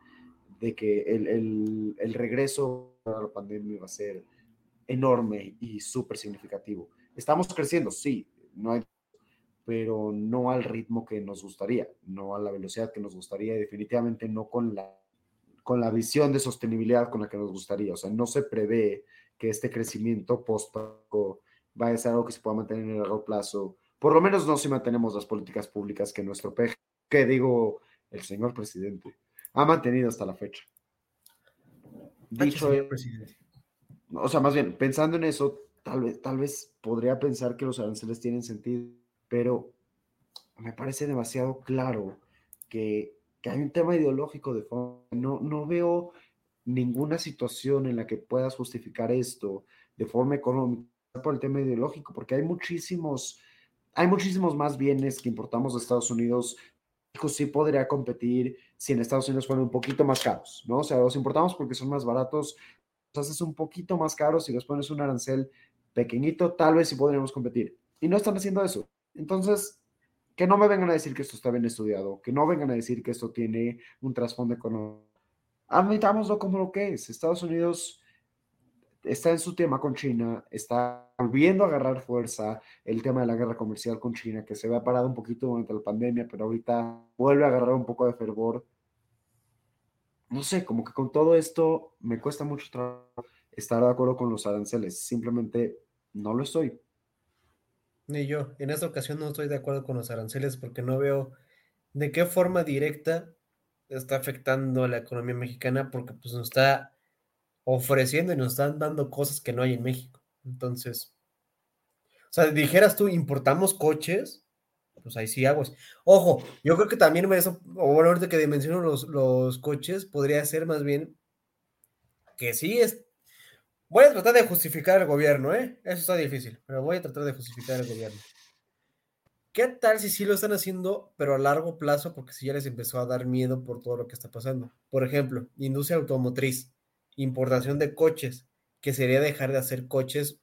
de que el, el, el regreso a la pandemia iba a ser enorme y súper significativo. Estamos creciendo, sí, no hay pero no al ritmo que nos gustaría, no a la velocidad que nos gustaría y definitivamente no con la, con la visión de sostenibilidad con la que nos gustaría. O sea, no se prevé que este crecimiento post vaya a ser algo que se pueda mantener en el largo plazo. Por lo menos no si mantenemos las políticas públicas que nuestro PG, que digo el señor presidente, ha mantenido hasta la fecha. Dicho, presidente. o sea, más bien, pensando en eso, tal vez, tal vez podría pensar que los aranceles tienen sentido pero me parece demasiado claro que, hay un tema ideológico de fondo. No, no veo ninguna situación en la que puedas justificar esto de forma económica por el tema ideológico, porque hay muchísimos, hay muchísimos más bienes que importamos de Estados Unidos. Sí podría competir si en Estados Unidos fueran un poquito más caros, ¿no? O sea, los importamos porque son más baratos, los haces un poquito más caros y les pones un arancel pequeñito, tal vez sí podríamos competir. Y no están haciendo eso. Entonces, que no me vengan a decir que esto está bien estudiado, que no vengan a decir que esto tiene un trasfondo económico. Admitámoslo como lo que es. Estados Unidos está en su tema con China, está volviendo a agarrar fuerza el tema de la guerra comercial con China, que se había parado un poquito durante la pandemia, pero ahorita vuelve a agarrar un poco de fervor. No sé, como que con todo esto me cuesta mucho estar de acuerdo con los aranceles, simplemente no lo estoy. Ni yo. En esta ocasión no estoy de acuerdo con los aranceles porque no veo de qué forma directa está afectando a la economía mexicana porque pues nos está ofreciendo y nos están dando cosas que no hay en México. Entonces, o sea, dijeras tú, importamos coches, pues ahí sí aguas. Ojo, yo creo que también eso, o bueno, ahorita que menciono los, los coches, podría ser más bien que sí es, Voy a tratar de justificar el gobierno, ¿eh? Eso está difícil, pero voy a tratar de justificar el gobierno. ¿Qué tal si sí lo están haciendo, pero a largo plazo, porque si ya les empezó a dar miedo por todo lo que está pasando? Por ejemplo, industria automotriz, importación de coches, que sería dejar de hacer coches,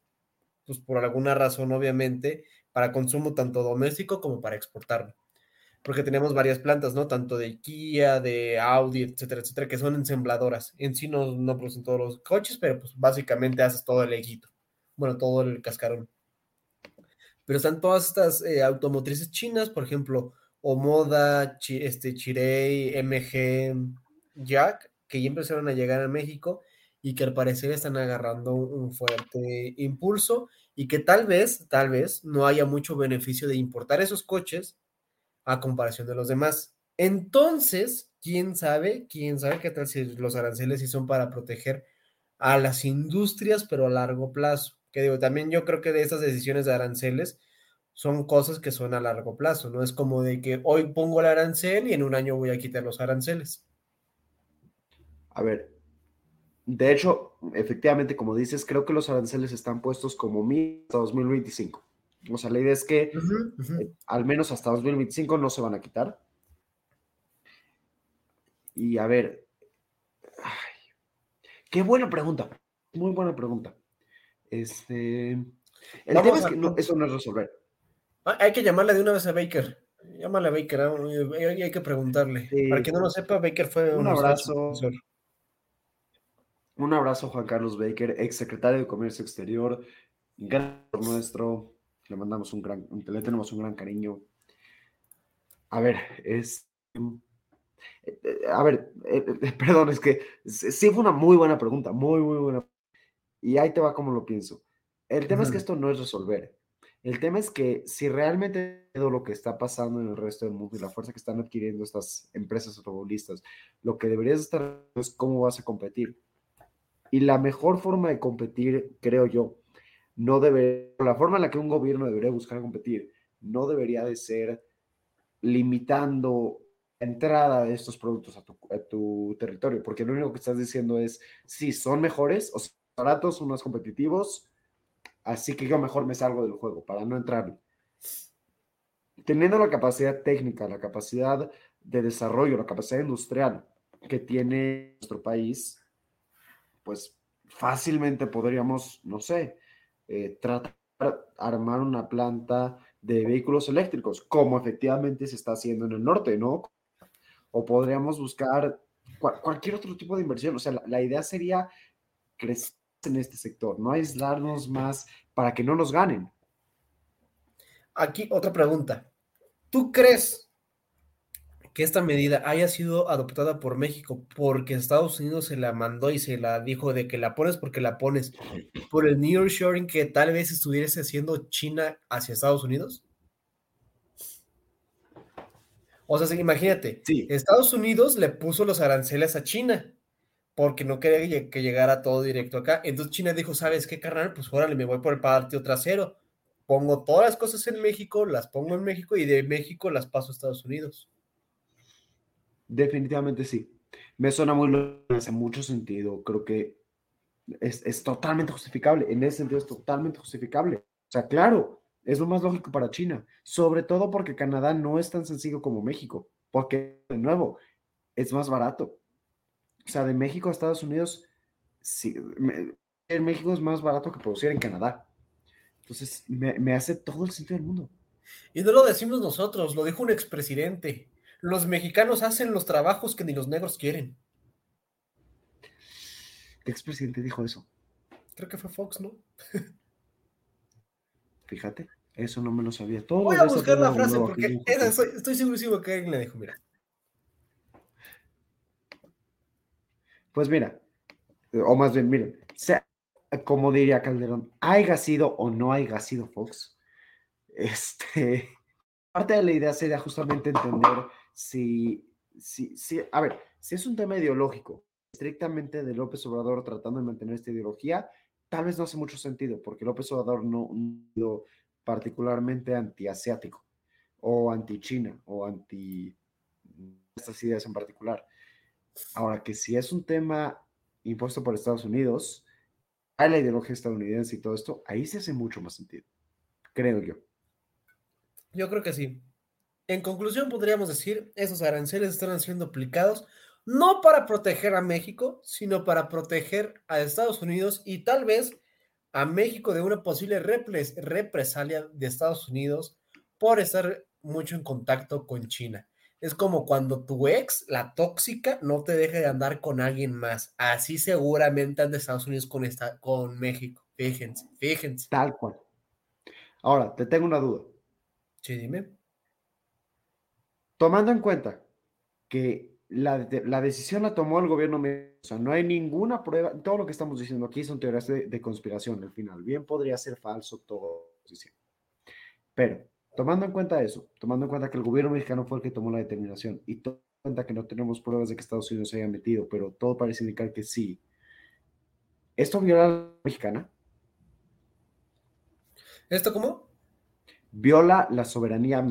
pues por alguna razón, obviamente, para consumo tanto doméstico como para exportarlo porque tenemos varias plantas, ¿no? Tanto de Kia, de Audi, etcétera, etcétera, que son ensambladoras. En sí no, no producen todos los coches, pero pues básicamente haces todo el equito. Bueno, todo el cascarón. Pero están todas estas eh, automotrices chinas, por ejemplo, Omoda, este, Chirei, MG, Jack, que ya empezaron a llegar a México y que al parecer están agarrando un fuerte impulso y que tal vez, tal vez no haya mucho beneficio de importar esos coches a comparación de los demás. Entonces, quién sabe, quién sabe qué tal si los aranceles sí son para proteger a las industrias, pero a largo plazo. Que digo, también yo creo que de estas decisiones de aranceles son cosas que son a largo plazo, no es como de que hoy pongo el arancel y en un año voy a quitar los aranceles. A ver, de hecho, efectivamente, como dices, creo que los aranceles están puestos como mil hasta 2025. O sea, la idea es que eh, al menos hasta 2025 no se van a quitar. Y a ver, qué buena pregunta, muy buena pregunta. Este, el tema es que eso no es resolver. Ah, hay que llamarle de una vez a Baker. Llámale a Baker, ah, hay, que preguntarle. Para quien no lo sepa, Baker fue un abrazo. Un abrazo, Juan Carlos Baker, ex secretario de Comercio Exterior, gran nuestro. Le mandamos un gran, le tenemos un gran cariño. A ver, es. Eh, eh, a ver, eh, perdón, es que sí fue una muy buena pregunta, muy, muy buena. Y ahí te va como lo pienso. El tema es que esto no es resolver. El tema es que si realmente todo lo que está pasando en el resto del mundo y la fuerza que están adquiriendo estas empresas automovilistas, lo que deberías estar es cómo vas a competir. Y la mejor forma de competir, creo yo, no debe, la forma en la que un gobierno debería buscar competir, no debería de ser limitando entrada de estos productos a tu, territorio, porque lo único que estás diciendo es, si son mejores o son baratos, son más competitivos, así que yo mejor me salgo del juego para no entrar. Teniendo la capacidad técnica, la capacidad de desarrollo, la capacidad industrial que tiene nuestro país, pues fácilmente podríamos, no sé, eh, tratar armar una planta de vehículos eléctricos, como efectivamente se está haciendo en el norte, ¿no? O podríamos buscar cualquier otro tipo de inversión. O sea, la idea sería crecer en este sector, no aislarnos más para que no nos ganen. Aquí otra pregunta. ¿Tú crees que esta medida haya sido adoptada por México porque Estados Unidos se la mandó y se la dijo de que la pones porque la pones por el nearshoring que tal vez estuviese haciendo China hacia Estados Unidos? O sea, imagínate, Estados Unidos le puso los aranceles a China porque no quería que llegara todo directo acá. Entonces China dijo, ¿sabes qué, carnal? Pues órale, me voy por el patio trasero. Pongo todas las cosas en México, las pongo en México y de México las paso a Estados Unidos. Definitivamente sí. Me suena muy hace mucho sentido. Creo que es, es totalmente justificable. En ese sentido es totalmente justificable. O sea, claro, es lo más lógico para China. Sobre todo porque Canadá no es tan sencillo como México. Porque, de nuevo, es más barato o sea, de México a Estados Unidos, sí, en México es más barato que producir en Canadá. Entonces, me, hace todo el sentido del mundo. Y no lo decimos nosotros, lo dijo un expresidente. Los mexicanos hacen los trabajos que ni los negros quieren. ¿Qué expresidente dijo eso? Creo que fue Fox, ¿no? Fíjate, eso no me lo sabía. Todo Voy a buscar la frase porque estoy, estoy seguro que alguien le dijo, mira. Pues mira, o más bien, miren, sea, como diría Calderón, haya sido o no haya sido Fox, este, parte de la idea sería justamente entender si, si, si, a ver, si es un tema ideológico, estrictamente de López Obrador tratando de mantener esta ideología, tal vez no hace mucho sentido, porque López Obrador no sido particularmente antiasiático, o anti-China, o anti estas ideas en particular. Ahora que si es un tema impuesto por Estados Unidos, hay la ideología estadounidense y todo esto, ahí se hace mucho más sentido, creo yo. Yo creo que sí. En conclusión, podríamos decir, esos aranceles están siendo aplicados no para proteger a México, sino para proteger a Estados Unidos y tal vez a México de una posible represalia de Estados Unidos por estar mucho en contacto con China. Es como cuando tu ex, la tóxica, no te deje de andar con alguien más. Así seguramente anda Estados Unidos con, esta, con México. Fíjense, fíjense. Tal cual. Ahora, te tengo una duda. Sí, dime. Tomando en cuenta que la, decisión la tomó el gobierno o sea, no hay ninguna prueba, todo lo que estamos diciendo aquí son teorías de, de conspiración al final, bien podría ser falso todo, pero Tomando en cuenta eso, tomando en cuenta que el gobierno mexicano fue el que tomó la determinación y tomando en cuenta que no tenemos pruebas de que Estados Unidos se haya metido, pero todo parece indicar que sí, ¿esto viola a la mexicana? ¿Esto cómo? Viola la soberanía,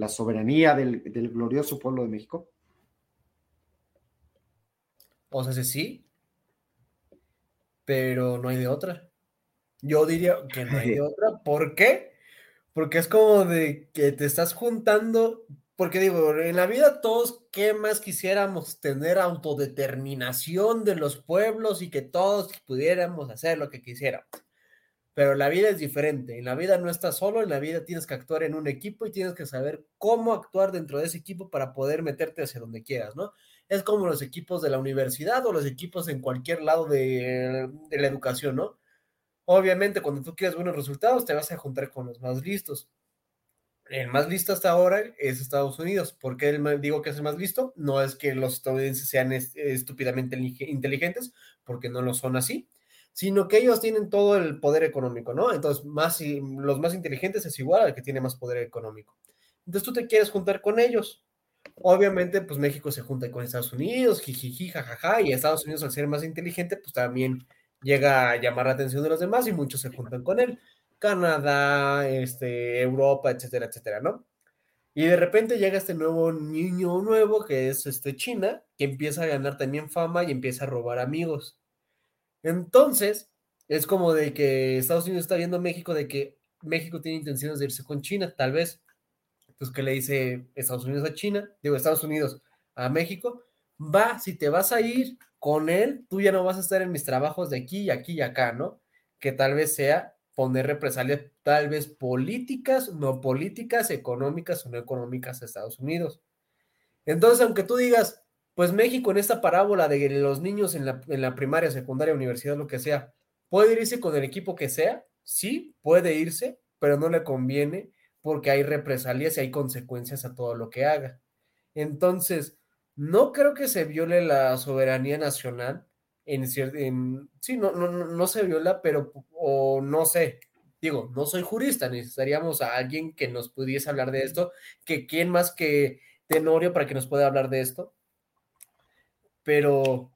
la soberanía del, glorioso pueblo de México. O sea, sí, pero no hay de otra. Yo diría que no hay de otra. ¿Por qué? Porque es como de que te estás juntando, porque digo, en la vida todos, ¿qué más quisiéramos tener autodeterminación de los pueblos y que todos pudiéramos hacer lo que quisiéramos? Pero la vida es diferente. En la vida no estás solo, en la vida tienes que actuar en un equipo y tienes que saber cómo actuar dentro de ese equipo para poder meterte hacia donde quieras, ¿no? Es como los equipos de la universidad o los equipos en cualquier lado de, de la educación, ¿no? Obviamente, cuando tú quieres buenos resultados, te vas a juntar con los más listos. El más listo hasta ahora es Estados Unidos. ¿Por qué digo que es el más listo? No es que los estadounidenses sean estúpidamente inteligentes, porque no lo son así, sino que ellos tienen todo el poder económico, ¿no? Entonces, más los más inteligentes es igual al que tiene más poder económico. Entonces, tú te quieres juntar con ellos. Obviamente, pues México se junta con Estados Unidos, jijiji, jajaja, y Estados Unidos al ser más inteligente, pues también llega a llamar la atención de los demás y muchos se juntan con él. Canadá, este, Europa, etcétera, etcétera, ¿no? Y de repente llega este nuevo niño nuevo que es este China, que empieza a ganar también fama y empieza a robar amigos. Entonces, es como de que Estados Unidos está viendo a México de que México tiene intenciones de irse con China, tal vez. Entonces, ¿qué le dice Estados Unidos a China? Digo, Estados Unidos a México. Va, si te vas a ir con él, tú ya no vas a estar en mis trabajos de aquí y aquí y acá, ¿no? Que tal vez sea poner represalias, tal vez políticas, no políticas, económicas o no económicas a Estados Unidos. Entonces, aunque tú digas, pues México en esta parábola de los niños en la, en la primaria, secundaria, universidad, lo que sea, puede irse con el equipo que sea, sí, puede irse, pero no le conviene porque hay represalias y hay consecuencias a todo lo que haga. Entonces, no creo que se viole la soberanía nacional en cierto, sí, no, no, no se viola, pero, o no sé, digo, no soy jurista, necesitaríamos a alguien que nos pudiese hablar de esto, que quién más que Tenorio para que nos pueda hablar de esto, pero...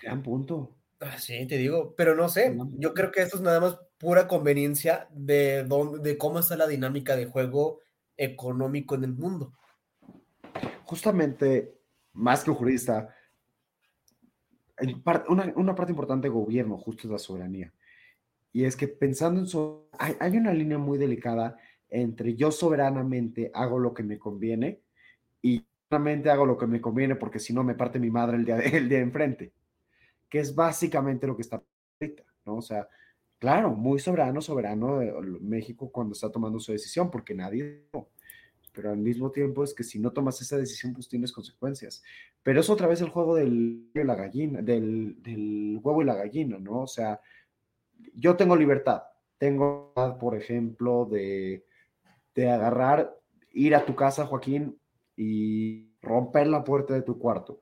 Gran punto. Ah, sí, te digo, pero no sé, yo creo que esto es nada más pura conveniencia de, dónde, de cómo está la dinámica de juego económico en el mundo. Justamente, más que un jurista, una, una, parte importante del gobierno justo es la soberanía. Y es que pensando en eso, hay, hay, una línea muy delicada entre yo soberanamente hago lo que me conviene y soberanamente hago lo que me conviene porque si no me parte mi madre el día, de, el día de enfrente, que es básicamente lo que está ahorita, ¿no? O sea, claro, muy soberano, soberano de México cuando está tomando su decisión porque nadie pero al mismo tiempo es que si no tomas esa decisión, pues tienes consecuencias. Pero es otra vez el juego del, la gallina, del, del huevo y la gallina, ¿no? O sea, yo tengo libertad, tengo, por ejemplo, de, de agarrar, ir a tu casa, Joaquín, y romper la puerta de tu cuarto.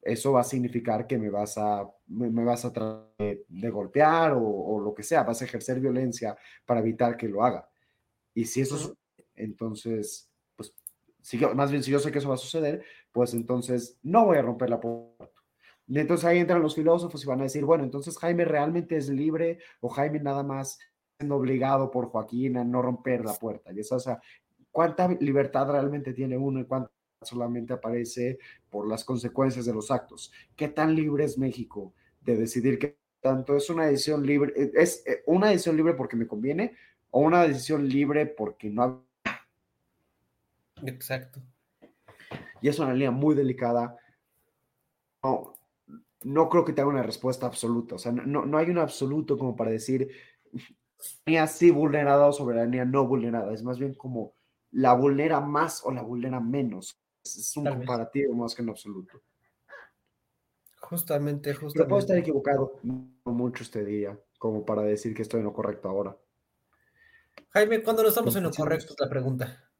Eso va a significar que me vas a, me, vas a tratar de, golpear o, o, lo que sea, vas a ejercer violencia para evitar que lo haga. Y si eso es entonces, pues, si más bien si yo sé que eso va a suceder, pues entonces no voy a romper la puerta. Y entonces ahí entran los filósofos y van a decir, bueno, entonces Jaime realmente es libre o Jaime nada más siendo obligado por Joaquín a no romper la puerta. Y eso, o sea, ¿cuánta libertad realmente tiene uno y cuánta solamente aparece por las consecuencias de los actos? ¿Qué tan libre es México de decidir que tanto es una decisión libre, es eh, una decisión libre porque me conviene o una decisión libre porque no Exacto. Y es una línea muy delicada. No, no creo que tenga una respuesta absoluta. O sea, no, no hay un absoluto como para decir soberanía sí vulnerada o soberanía no vulnerada. Es más bien como la vulnera más o la vulnera menos. Es un comparativo más que un absoluto. Justamente, justamente. Pero puedo estar equivocado mucho este día, como para decir que estoy en lo correcto ahora. Jaime, ¿cuándo no estamos en lo correcto? La pregunta.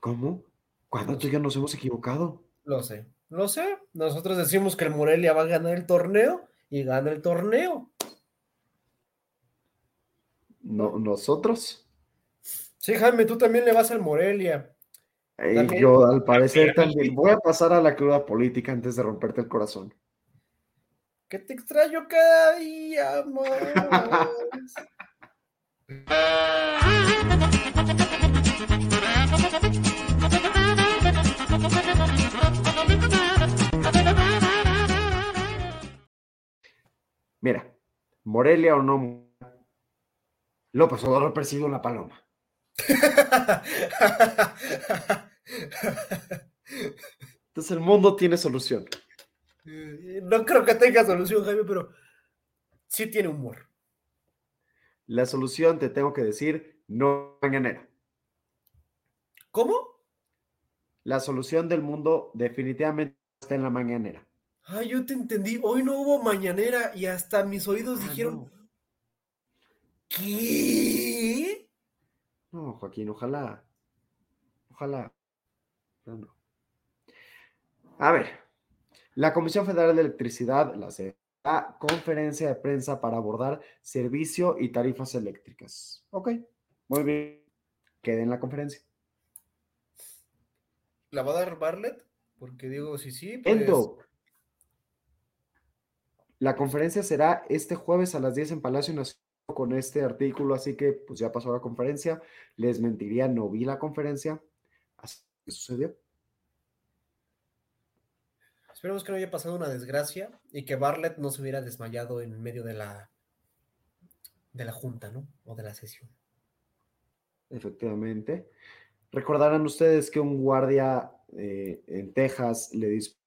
¿Cómo? ¿Cuándo tú ya nos hemos equivocado? Lo sé, lo sé. Nosotros decimos que el Morelia va a ganar el torneo y gana el torneo. No, ¿Nosotros? Sí, Jaime, tú también le vas al Morelia. yo al parecer también. Voy a pasar a la cruda política antes de romperte el corazón. Que te extraño cada día, más. Mira, Morelia o no, López Obrador persigue una paloma. Entonces el mundo tiene solución. No creo que tenga solución, Jaime, pero sí tiene humor. La solución, te tengo que decir, no mañanera. ¿Cómo? La solución del mundo definitivamente está en la mañanera. Ah, yo te entendí. Hoy no hubo mañanera y hasta mis oídos Ah, dijeron, no. ¿qué? No, Joaquín, ojalá. Ojalá. pero no. A ver, la Comisión Federal de Electricidad, la CFE, conferencia de prensa para abordar servicio y tarifas eléctricas. Ok, muy bien. Quede en la conferencia. ¿La va a dar Bartlett? Porque digo, sí, sí, pues... Entro. La conferencia será este jueves a las 10 en Palacio Nacional con este artículo, así que pues ya pasó la conferencia. Les mentiría, no vi la conferencia. Así que sucedió. Esperemos que no haya pasado una desgracia y que Bartlett no se hubiera desmayado en medio de la de la junta, ¿no? O de la sesión. Efectivamente. Recordarán ustedes que un guardia eh, en Texas le disparó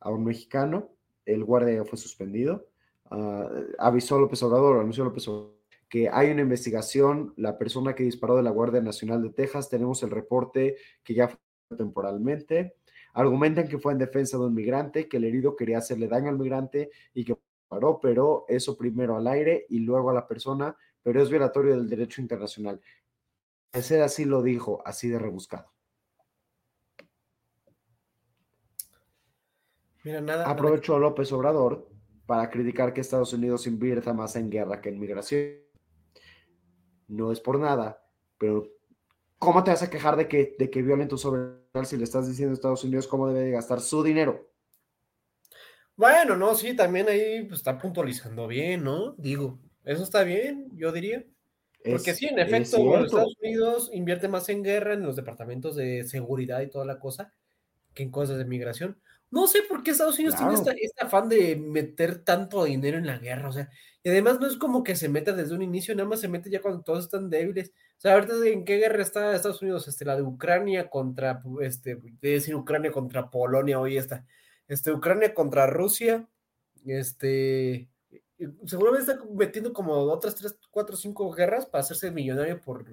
a un mexicano. El guardia ya fue suspendido. Ah, avisó López Obrador, anunció López Obrador, que hay una investigación. La persona que disparó de la Guardia Nacional de Texas, tenemos el reporte que ya fue temporalmente. Argumentan que fue en defensa de un migrante, que el herido quería hacerle daño al migrante y que paró, pero eso primero al aire y luego a la persona, pero es violatorio del derecho internacional. Ese así lo dijo, así de rebuscado. Mira, nada. nada- Aprovechó López Obrador para criticar que Estados Unidos invierta más en guerra que en migración. No es por nada, pero ¿cómo te vas a quejar de que, de que violen tu soberanía si le estás diciendo a Estados Unidos cómo debe de gastar su dinero? Bueno, no, sí, también ahí pues, está puntualizando bien, ¿no? Digo, eso está bien, yo diría. Porque Es- sí, en efecto. Estados Unidos invierte más en guerra, en los departamentos de seguridad y toda la cosa, que en cosas de migración. No sé por qué Estados Unidos Claro. tiene este afán de meter tanto dinero en la guerra, o sea, y además no es como que se meta desde un inicio, nada más se mete ya cuando todos están débiles. O sea, ahorita en qué guerra está Estados Unidos, este, la de Ucrania contra, este, de decir Ucrania contra Polonia, hoy está, este, Ucrania contra Rusia, este, seguramente está metiendo como otras tres, cuatro, cinco guerras para hacerse millonario por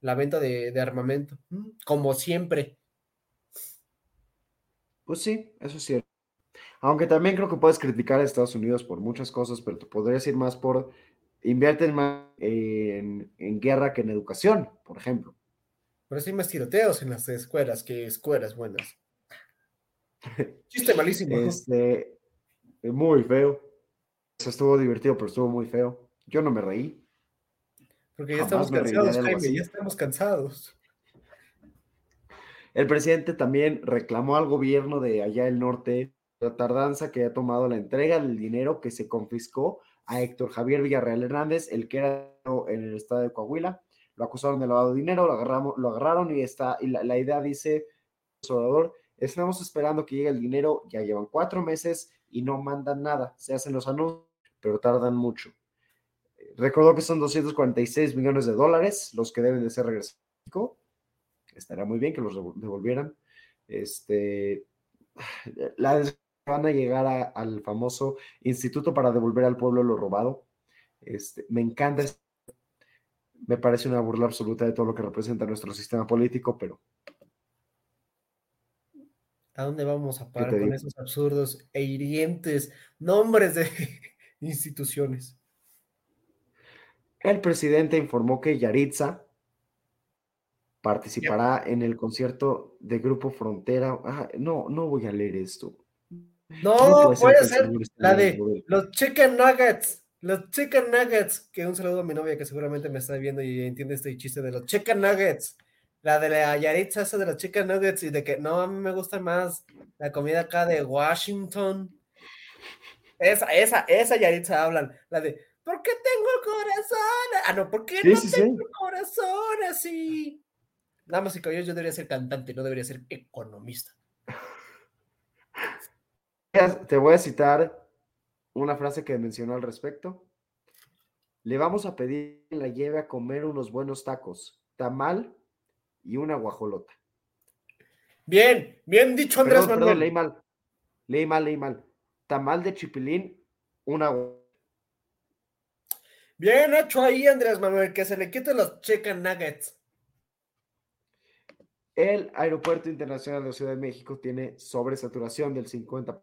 la venta de, de armamento, Mm, como siempre. Pues sí, eso es cierto. Aunque también creo que puedes criticar a Estados Unidos por muchas cosas, pero te podrías ir más por invierten más en, en guerra que en educación, por ejemplo. Pero sí hay más tiroteos en las escuelas que escuelas buenas. Chiste malísimo. Este, eh, muy feo. Eso estuvo divertido, pero estuvo muy feo. Yo no me reí. Porque ya jamás estamos cansados, Jaime, ya estamos cansados. El presidente también reclamó al gobierno de allá del norte la tardanza que ha tomado la entrega del dinero que se confiscó a Héctor Javier Villarreal Hernández, el que era en el estado de Coahuila. Lo acusaron de lavado de dinero, lo, agarramos, lo agarraron y, está, y la, idea dice, Obrador, estamos esperando que llegue el dinero, ya llevan cuatro meses y no mandan nada, se hacen los anuncios, pero tardan mucho. Recordó que son 246 millones de dólares los que deben de ser regresados. Estaría muy bien que los devol- devolvieran. Este, la van a llegar a- al famoso Instituto para devolver al pueblo lo robado. Este, me encanta, me parece una burla absoluta de todo lo que representa nuestro sistema político, pero ¿A dónde vamos a parar con digo? esos absurdos e hirientes nombres de instituciones? el presidente informó que Yaritza participará en el concierto de Grupo Frontera. Ah, no, no voy a leer esto. No, puede ser la de los chicken nuggets. Los chicken nuggets. Que un saludo a mi novia que seguramente me está viendo y entiende este chiste de los chicken nuggets. La de la Yaritza, esa de los chicken nuggets y de que no, a mí me gusta más la comida acá de Washington. Esa, esa, esa Yaritza hablan. La de, ¿por qué tengo el corazón? Ah, no, ¿por qué Sí, no sí, tengo el corazón así? Nada más y caballeros, yo debería ser cantante, no debería ser economista. Te voy a citar una frase que mencionó al respecto. Le vamos a pedir que la lleve a comer unos buenos tacos, tamal y una guajolota. Bien, bien dicho, Andrés Perdón, Manuel. perdón, leí mal. Leí mal, leí mal. Tamal de chipilín, una Bien hecho ahí, Andrés Manuel, que se le quiten los chicken nuggets. El Aeropuerto Internacional de la Ciudad de México tiene sobresaturación del 50%.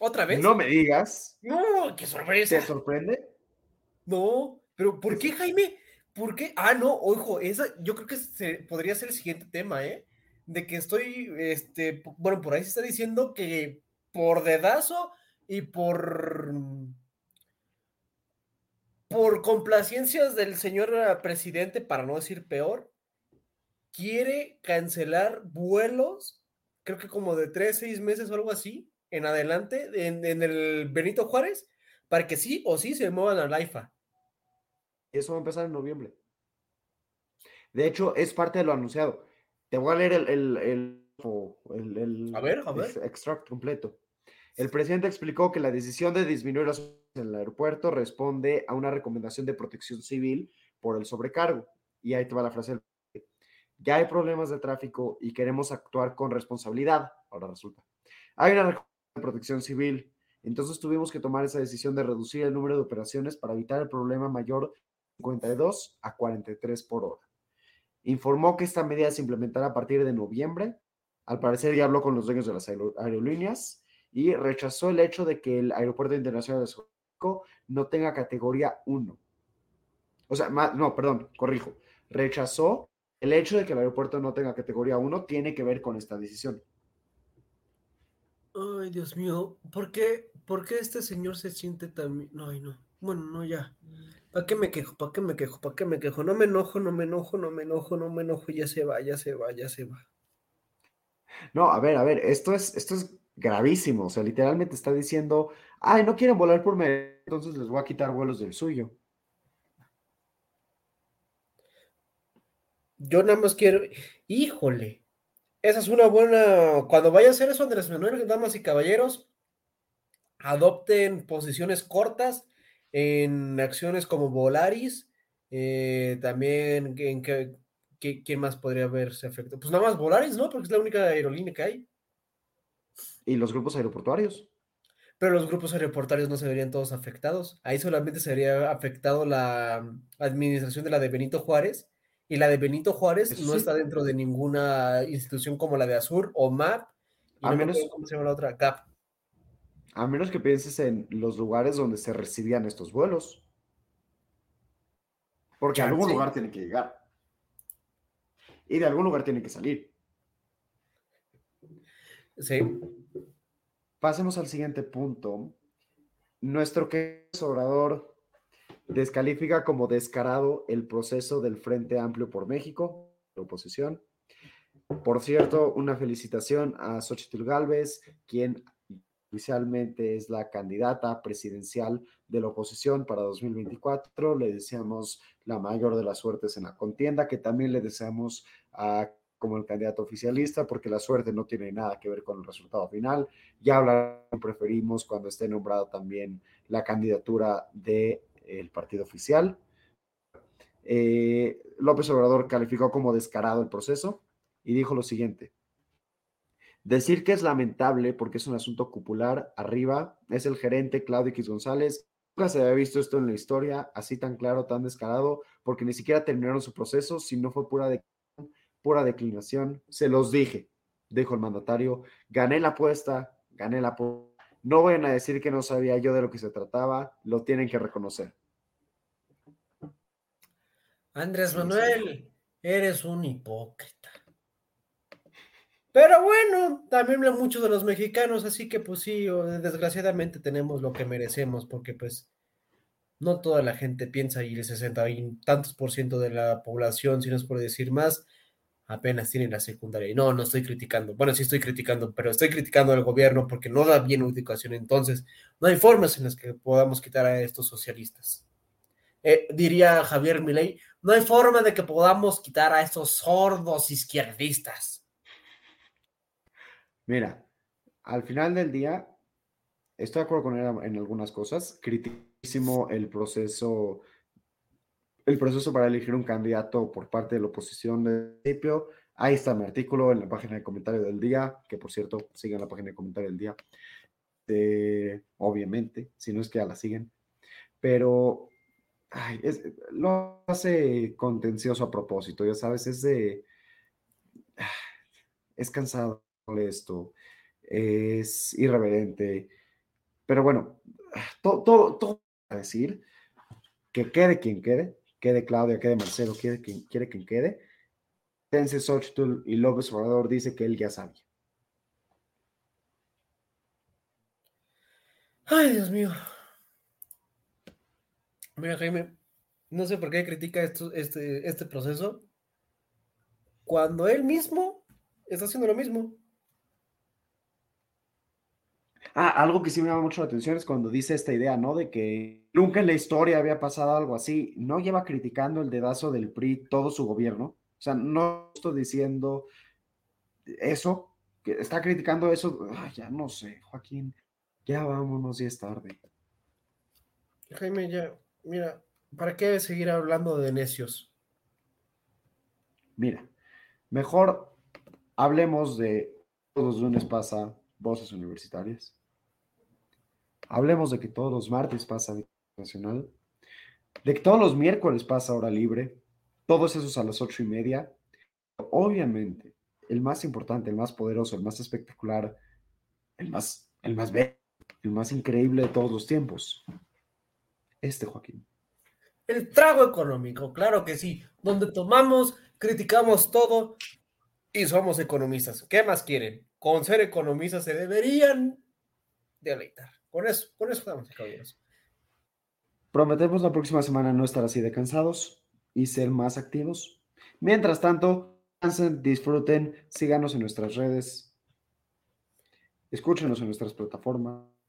¿Otra vez? No me digas. No, qué sorpresa. ¿Te sorprende? No, pero ¿por qué, Jaime? ¿Por qué? Ah, no, ojo, esa, yo creo que se, podría ser el siguiente tema, ¿eh? De que estoy, este, bueno, por ahí se está diciendo que por dedazo y por por complacencias del señor presidente, para no decir peor, quiere cancelar vuelos, creo que como de tres, seis meses o algo así, en adelante, en, el Benito Juárez, para que sí o sí se muevan a la IFA. Eso va a empezar en noviembre. De hecho, es parte de lo anunciado. Te voy a leer el, el, el, el a ver, a ver. extract completo. El presidente explicó que la decisión de disminuir las en el aeropuerto responde a una recomendación de protección civil por el sobrecargo. Y ahí te va la frase. Ya hay problemas de tráfico y queremos actuar con responsabilidad. Ahora resulta. Hay una de protección civil. Entonces tuvimos que tomar esa decisión de reducir el número de operaciones para evitar el problema mayor de 52 a 43 por hora. Informó que esta medida se implementará a partir de noviembre. Al parecer ya habló con los dueños de las aerolíneas y rechazó el hecho de que el Aeropuerto Internacional de México no tenga categoría 1. O sea, no, perdón, corrijo. Rechazó el hecho de que el aeropuerto no tenga categoría 1 tiene que ver con esta decisión. Ay, Dios mío, ¿por qué, ¿por qué este señor se siente tan... Ay, no. Bueno, no, ya. ¿Para qué me quejo? ¿Para qué me quejo? ¿Para qué me quejo? No me enojo, no me enojo, no me enojo, no me enojo, ya se va, ya se va, ya se va. No, a ver, a ver, esto es, esto es gravísimo. O sea, literalmente está diciendo, ay, no quieren volar por medio, entonces les voy a quitar vuelos del suyo. Yo nada más quiero, híjole, esa es una buena, cuando vaya a hacer eso, Andrés Manuel, damas y caballeros, adopten posiciones cortas en acciones como Volaris, eh, también en que, ¿quién más podría verse afectado? Pues nada más Volaris, ¿no? Porque es la única aerolínea que hay. ¿Y los grupos aeroportuarios? Pero los grupos aeroportuarios no se verían todos afectados. Ahí solamente se vería afectado la administración de la de Benito Juárez. Y la de Benito Juárez no está dentro de ninguna institución como la de Azur o MAP. a menos, ¿Cómo se llama la otra? GAP. A menos que pienses en los lugares donde se recibían estos vuelos. Porque a algún lugar tiene que llegar. Y de algún lugar tiene que salir. Sí. Pasemos al siguiente punto. Nuestro que Obrador descalifica como descarado el proceso del Frente Amplio por México, la oposición. Por cierto, una felicitación a Xochitl Galvez, quien oficialmente es la candidata presidencial de la oposición para 2024. Le deseamos la mayor de las suertes en la contienda, que también le deseamos a como el candidato oficialista, porque la suerte no tiene nada que ver con el resultado final. Ya hablar preferimos cuando esté nombrado también la candidatura del el partido oficial. Eh, López Obrador calificó como descarado el proceso y dijo lo siguiente. Decir que es lamentable porque es un asunto cupular arriba, es el gerente Claudio X González. Nunca se había visto esto en la historia, así tan claro, tan descarado, porque ni siquiera terminaron su proceso, si no fue pura pura declinación. Se los dije, dijo el mandatario. Gané la apuesta, gané la apuesta. No vayan a decir que no sabía yo de lo que se trataba, lo tienen que reconocer. Andrés Manuel, eres un hipócrita. Pero bueno, también habla mucho de los mexicanos, así que pues sí, desgraciadamente tenemos lo que merecemos, porque pues no toda la gente piensa y el 60 y tantos por ciento de la población, si no es por decir más, apenas tienen la secundaria. Y no, no estoy criticando. Bueno, sí estoy criticando, pero estoy criticando al gobierno porque no da bien educación. Entonces, no hay formas en las que podamos quitar a estos socialistas. Eh, diría Javier Milei, no hay forma de que podamos quitar a estos sordos izquierdistas. Mira, al final del día, estoy de acuerdo con él en algunas cosas. Criticísimo el proceso el proceso para elegir un candidato por parte de la oposición de principio. Ahí está mi artículo en la página de comentario del día, que por cierto, sigan la página de comentario del día. obviamente, si no es que ya la siguen. Pero ay, lo hace contencioso a propósito, ya sabes, es de, es cansado, molesto, es irreverente, pero bueno, todo, todo, para decir que quede quien quede, quede Claudia, quede Marcelo, quede quien quiere quien quede, Tense Xochitl y López Obrador dice que él ya sabía. Ay, Dios mío. Mira, Jaime, no sé por qué critica esto, este, este proceso cuando él mismo está haciendo lo mismo. Ah, algo que sí me llama mucho la atención es cuando dice esta idea, ¿no? De que nunca en la historia había pasado algo así. No lleva criticando el dedazo del PRI todo su gobierno. O sea, no estoy diciendo eso, que está criticando eso. Ay, ya no sé, Joaquín, ya vámonos, ya es tarde. Jaime, ya, mira, ¿para qué seguir hablando de necios? Mira, mejor hablemos de todos los lunes pasa Voces Universitarias. Hablemos de que todos los martes pasa Nacional. De que todos los miércoles pasa Hora Libre. Todos esos a las ocho y media. Obviamente, el más importante, el más poderoso, el más espectacular, el más, el más bello, el más increíble de todos los tiempos. Este, Joaquín. El trago económico, claro que sí, donde tomamos, criticamos todo y somos economistas. ¿Qué más quieren? Con ser economistas se deberían deleitar. Con eso, con eso estamos, caballeros. Prometemos la próxima semana no estar así de cansados y ser más activos. Mientras tanto, descansen, disfruten, síganos en nuestras redes, escúchenos en nuestras plataformas.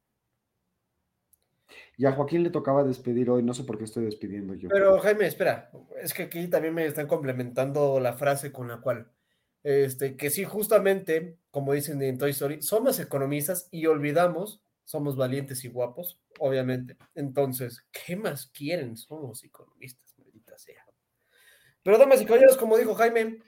Y a Joaquín le tocaba despedir hoy, no sé por qué estoy despidiendo yo. Pero Jaime, espera, es que aquí también me están complementando la frase con la cual, este, que sí, justamente, como dicen en Toy Story, somos economistas y olvidamos, somos valientes y guapos, obviamente. Entonces, ¿qué más quieren? Somos economistas, maldita sea. Pero damas y caballeros, como dijo Jaime,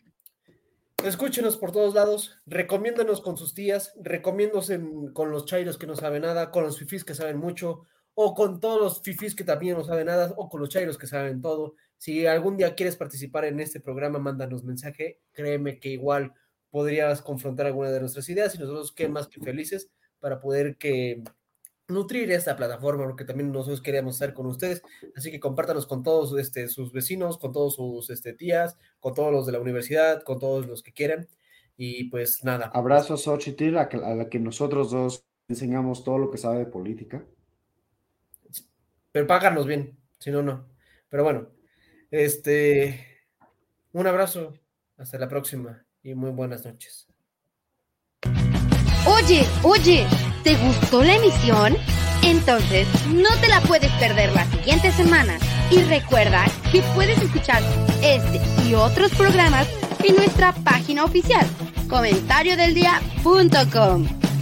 escúchenos por todos lados, recomiéndanos con sus tías, recomiéndose con los chairos que no saben nada, con los fifís que saben mucho, o con todos los fifís que también no saben nada, o con los chairos que saben todo. Si algún día quieres participar en este programa, mándanos mensaje. Créeme que igual podrías confrontar alguna de nuestras ideas y nosotros qué más que felices para poder que nutrir esta plataforma, porque también nosotros queríamos estar con ustedes. Así que compártanos con todos este, sus vecinos, con todos sus este, tías, con todos los de la universidad, con todos los que quieran. Y pues nada. Abrazo a Xochitl, a, a la que nosotros dos enseñamos todo lo que sabe de política. Pero páganos bien, si no, no. Pero bueno, este, un abrazo, hasta la próxima y muy buenas noches. Oye, oye, ¿te gustó la emisión? Entonces, no te la puedes perder la siguiente semana. Y recuerda que puedes escuchar este y otros programas en nuestra página oficial, comentariodeldia.com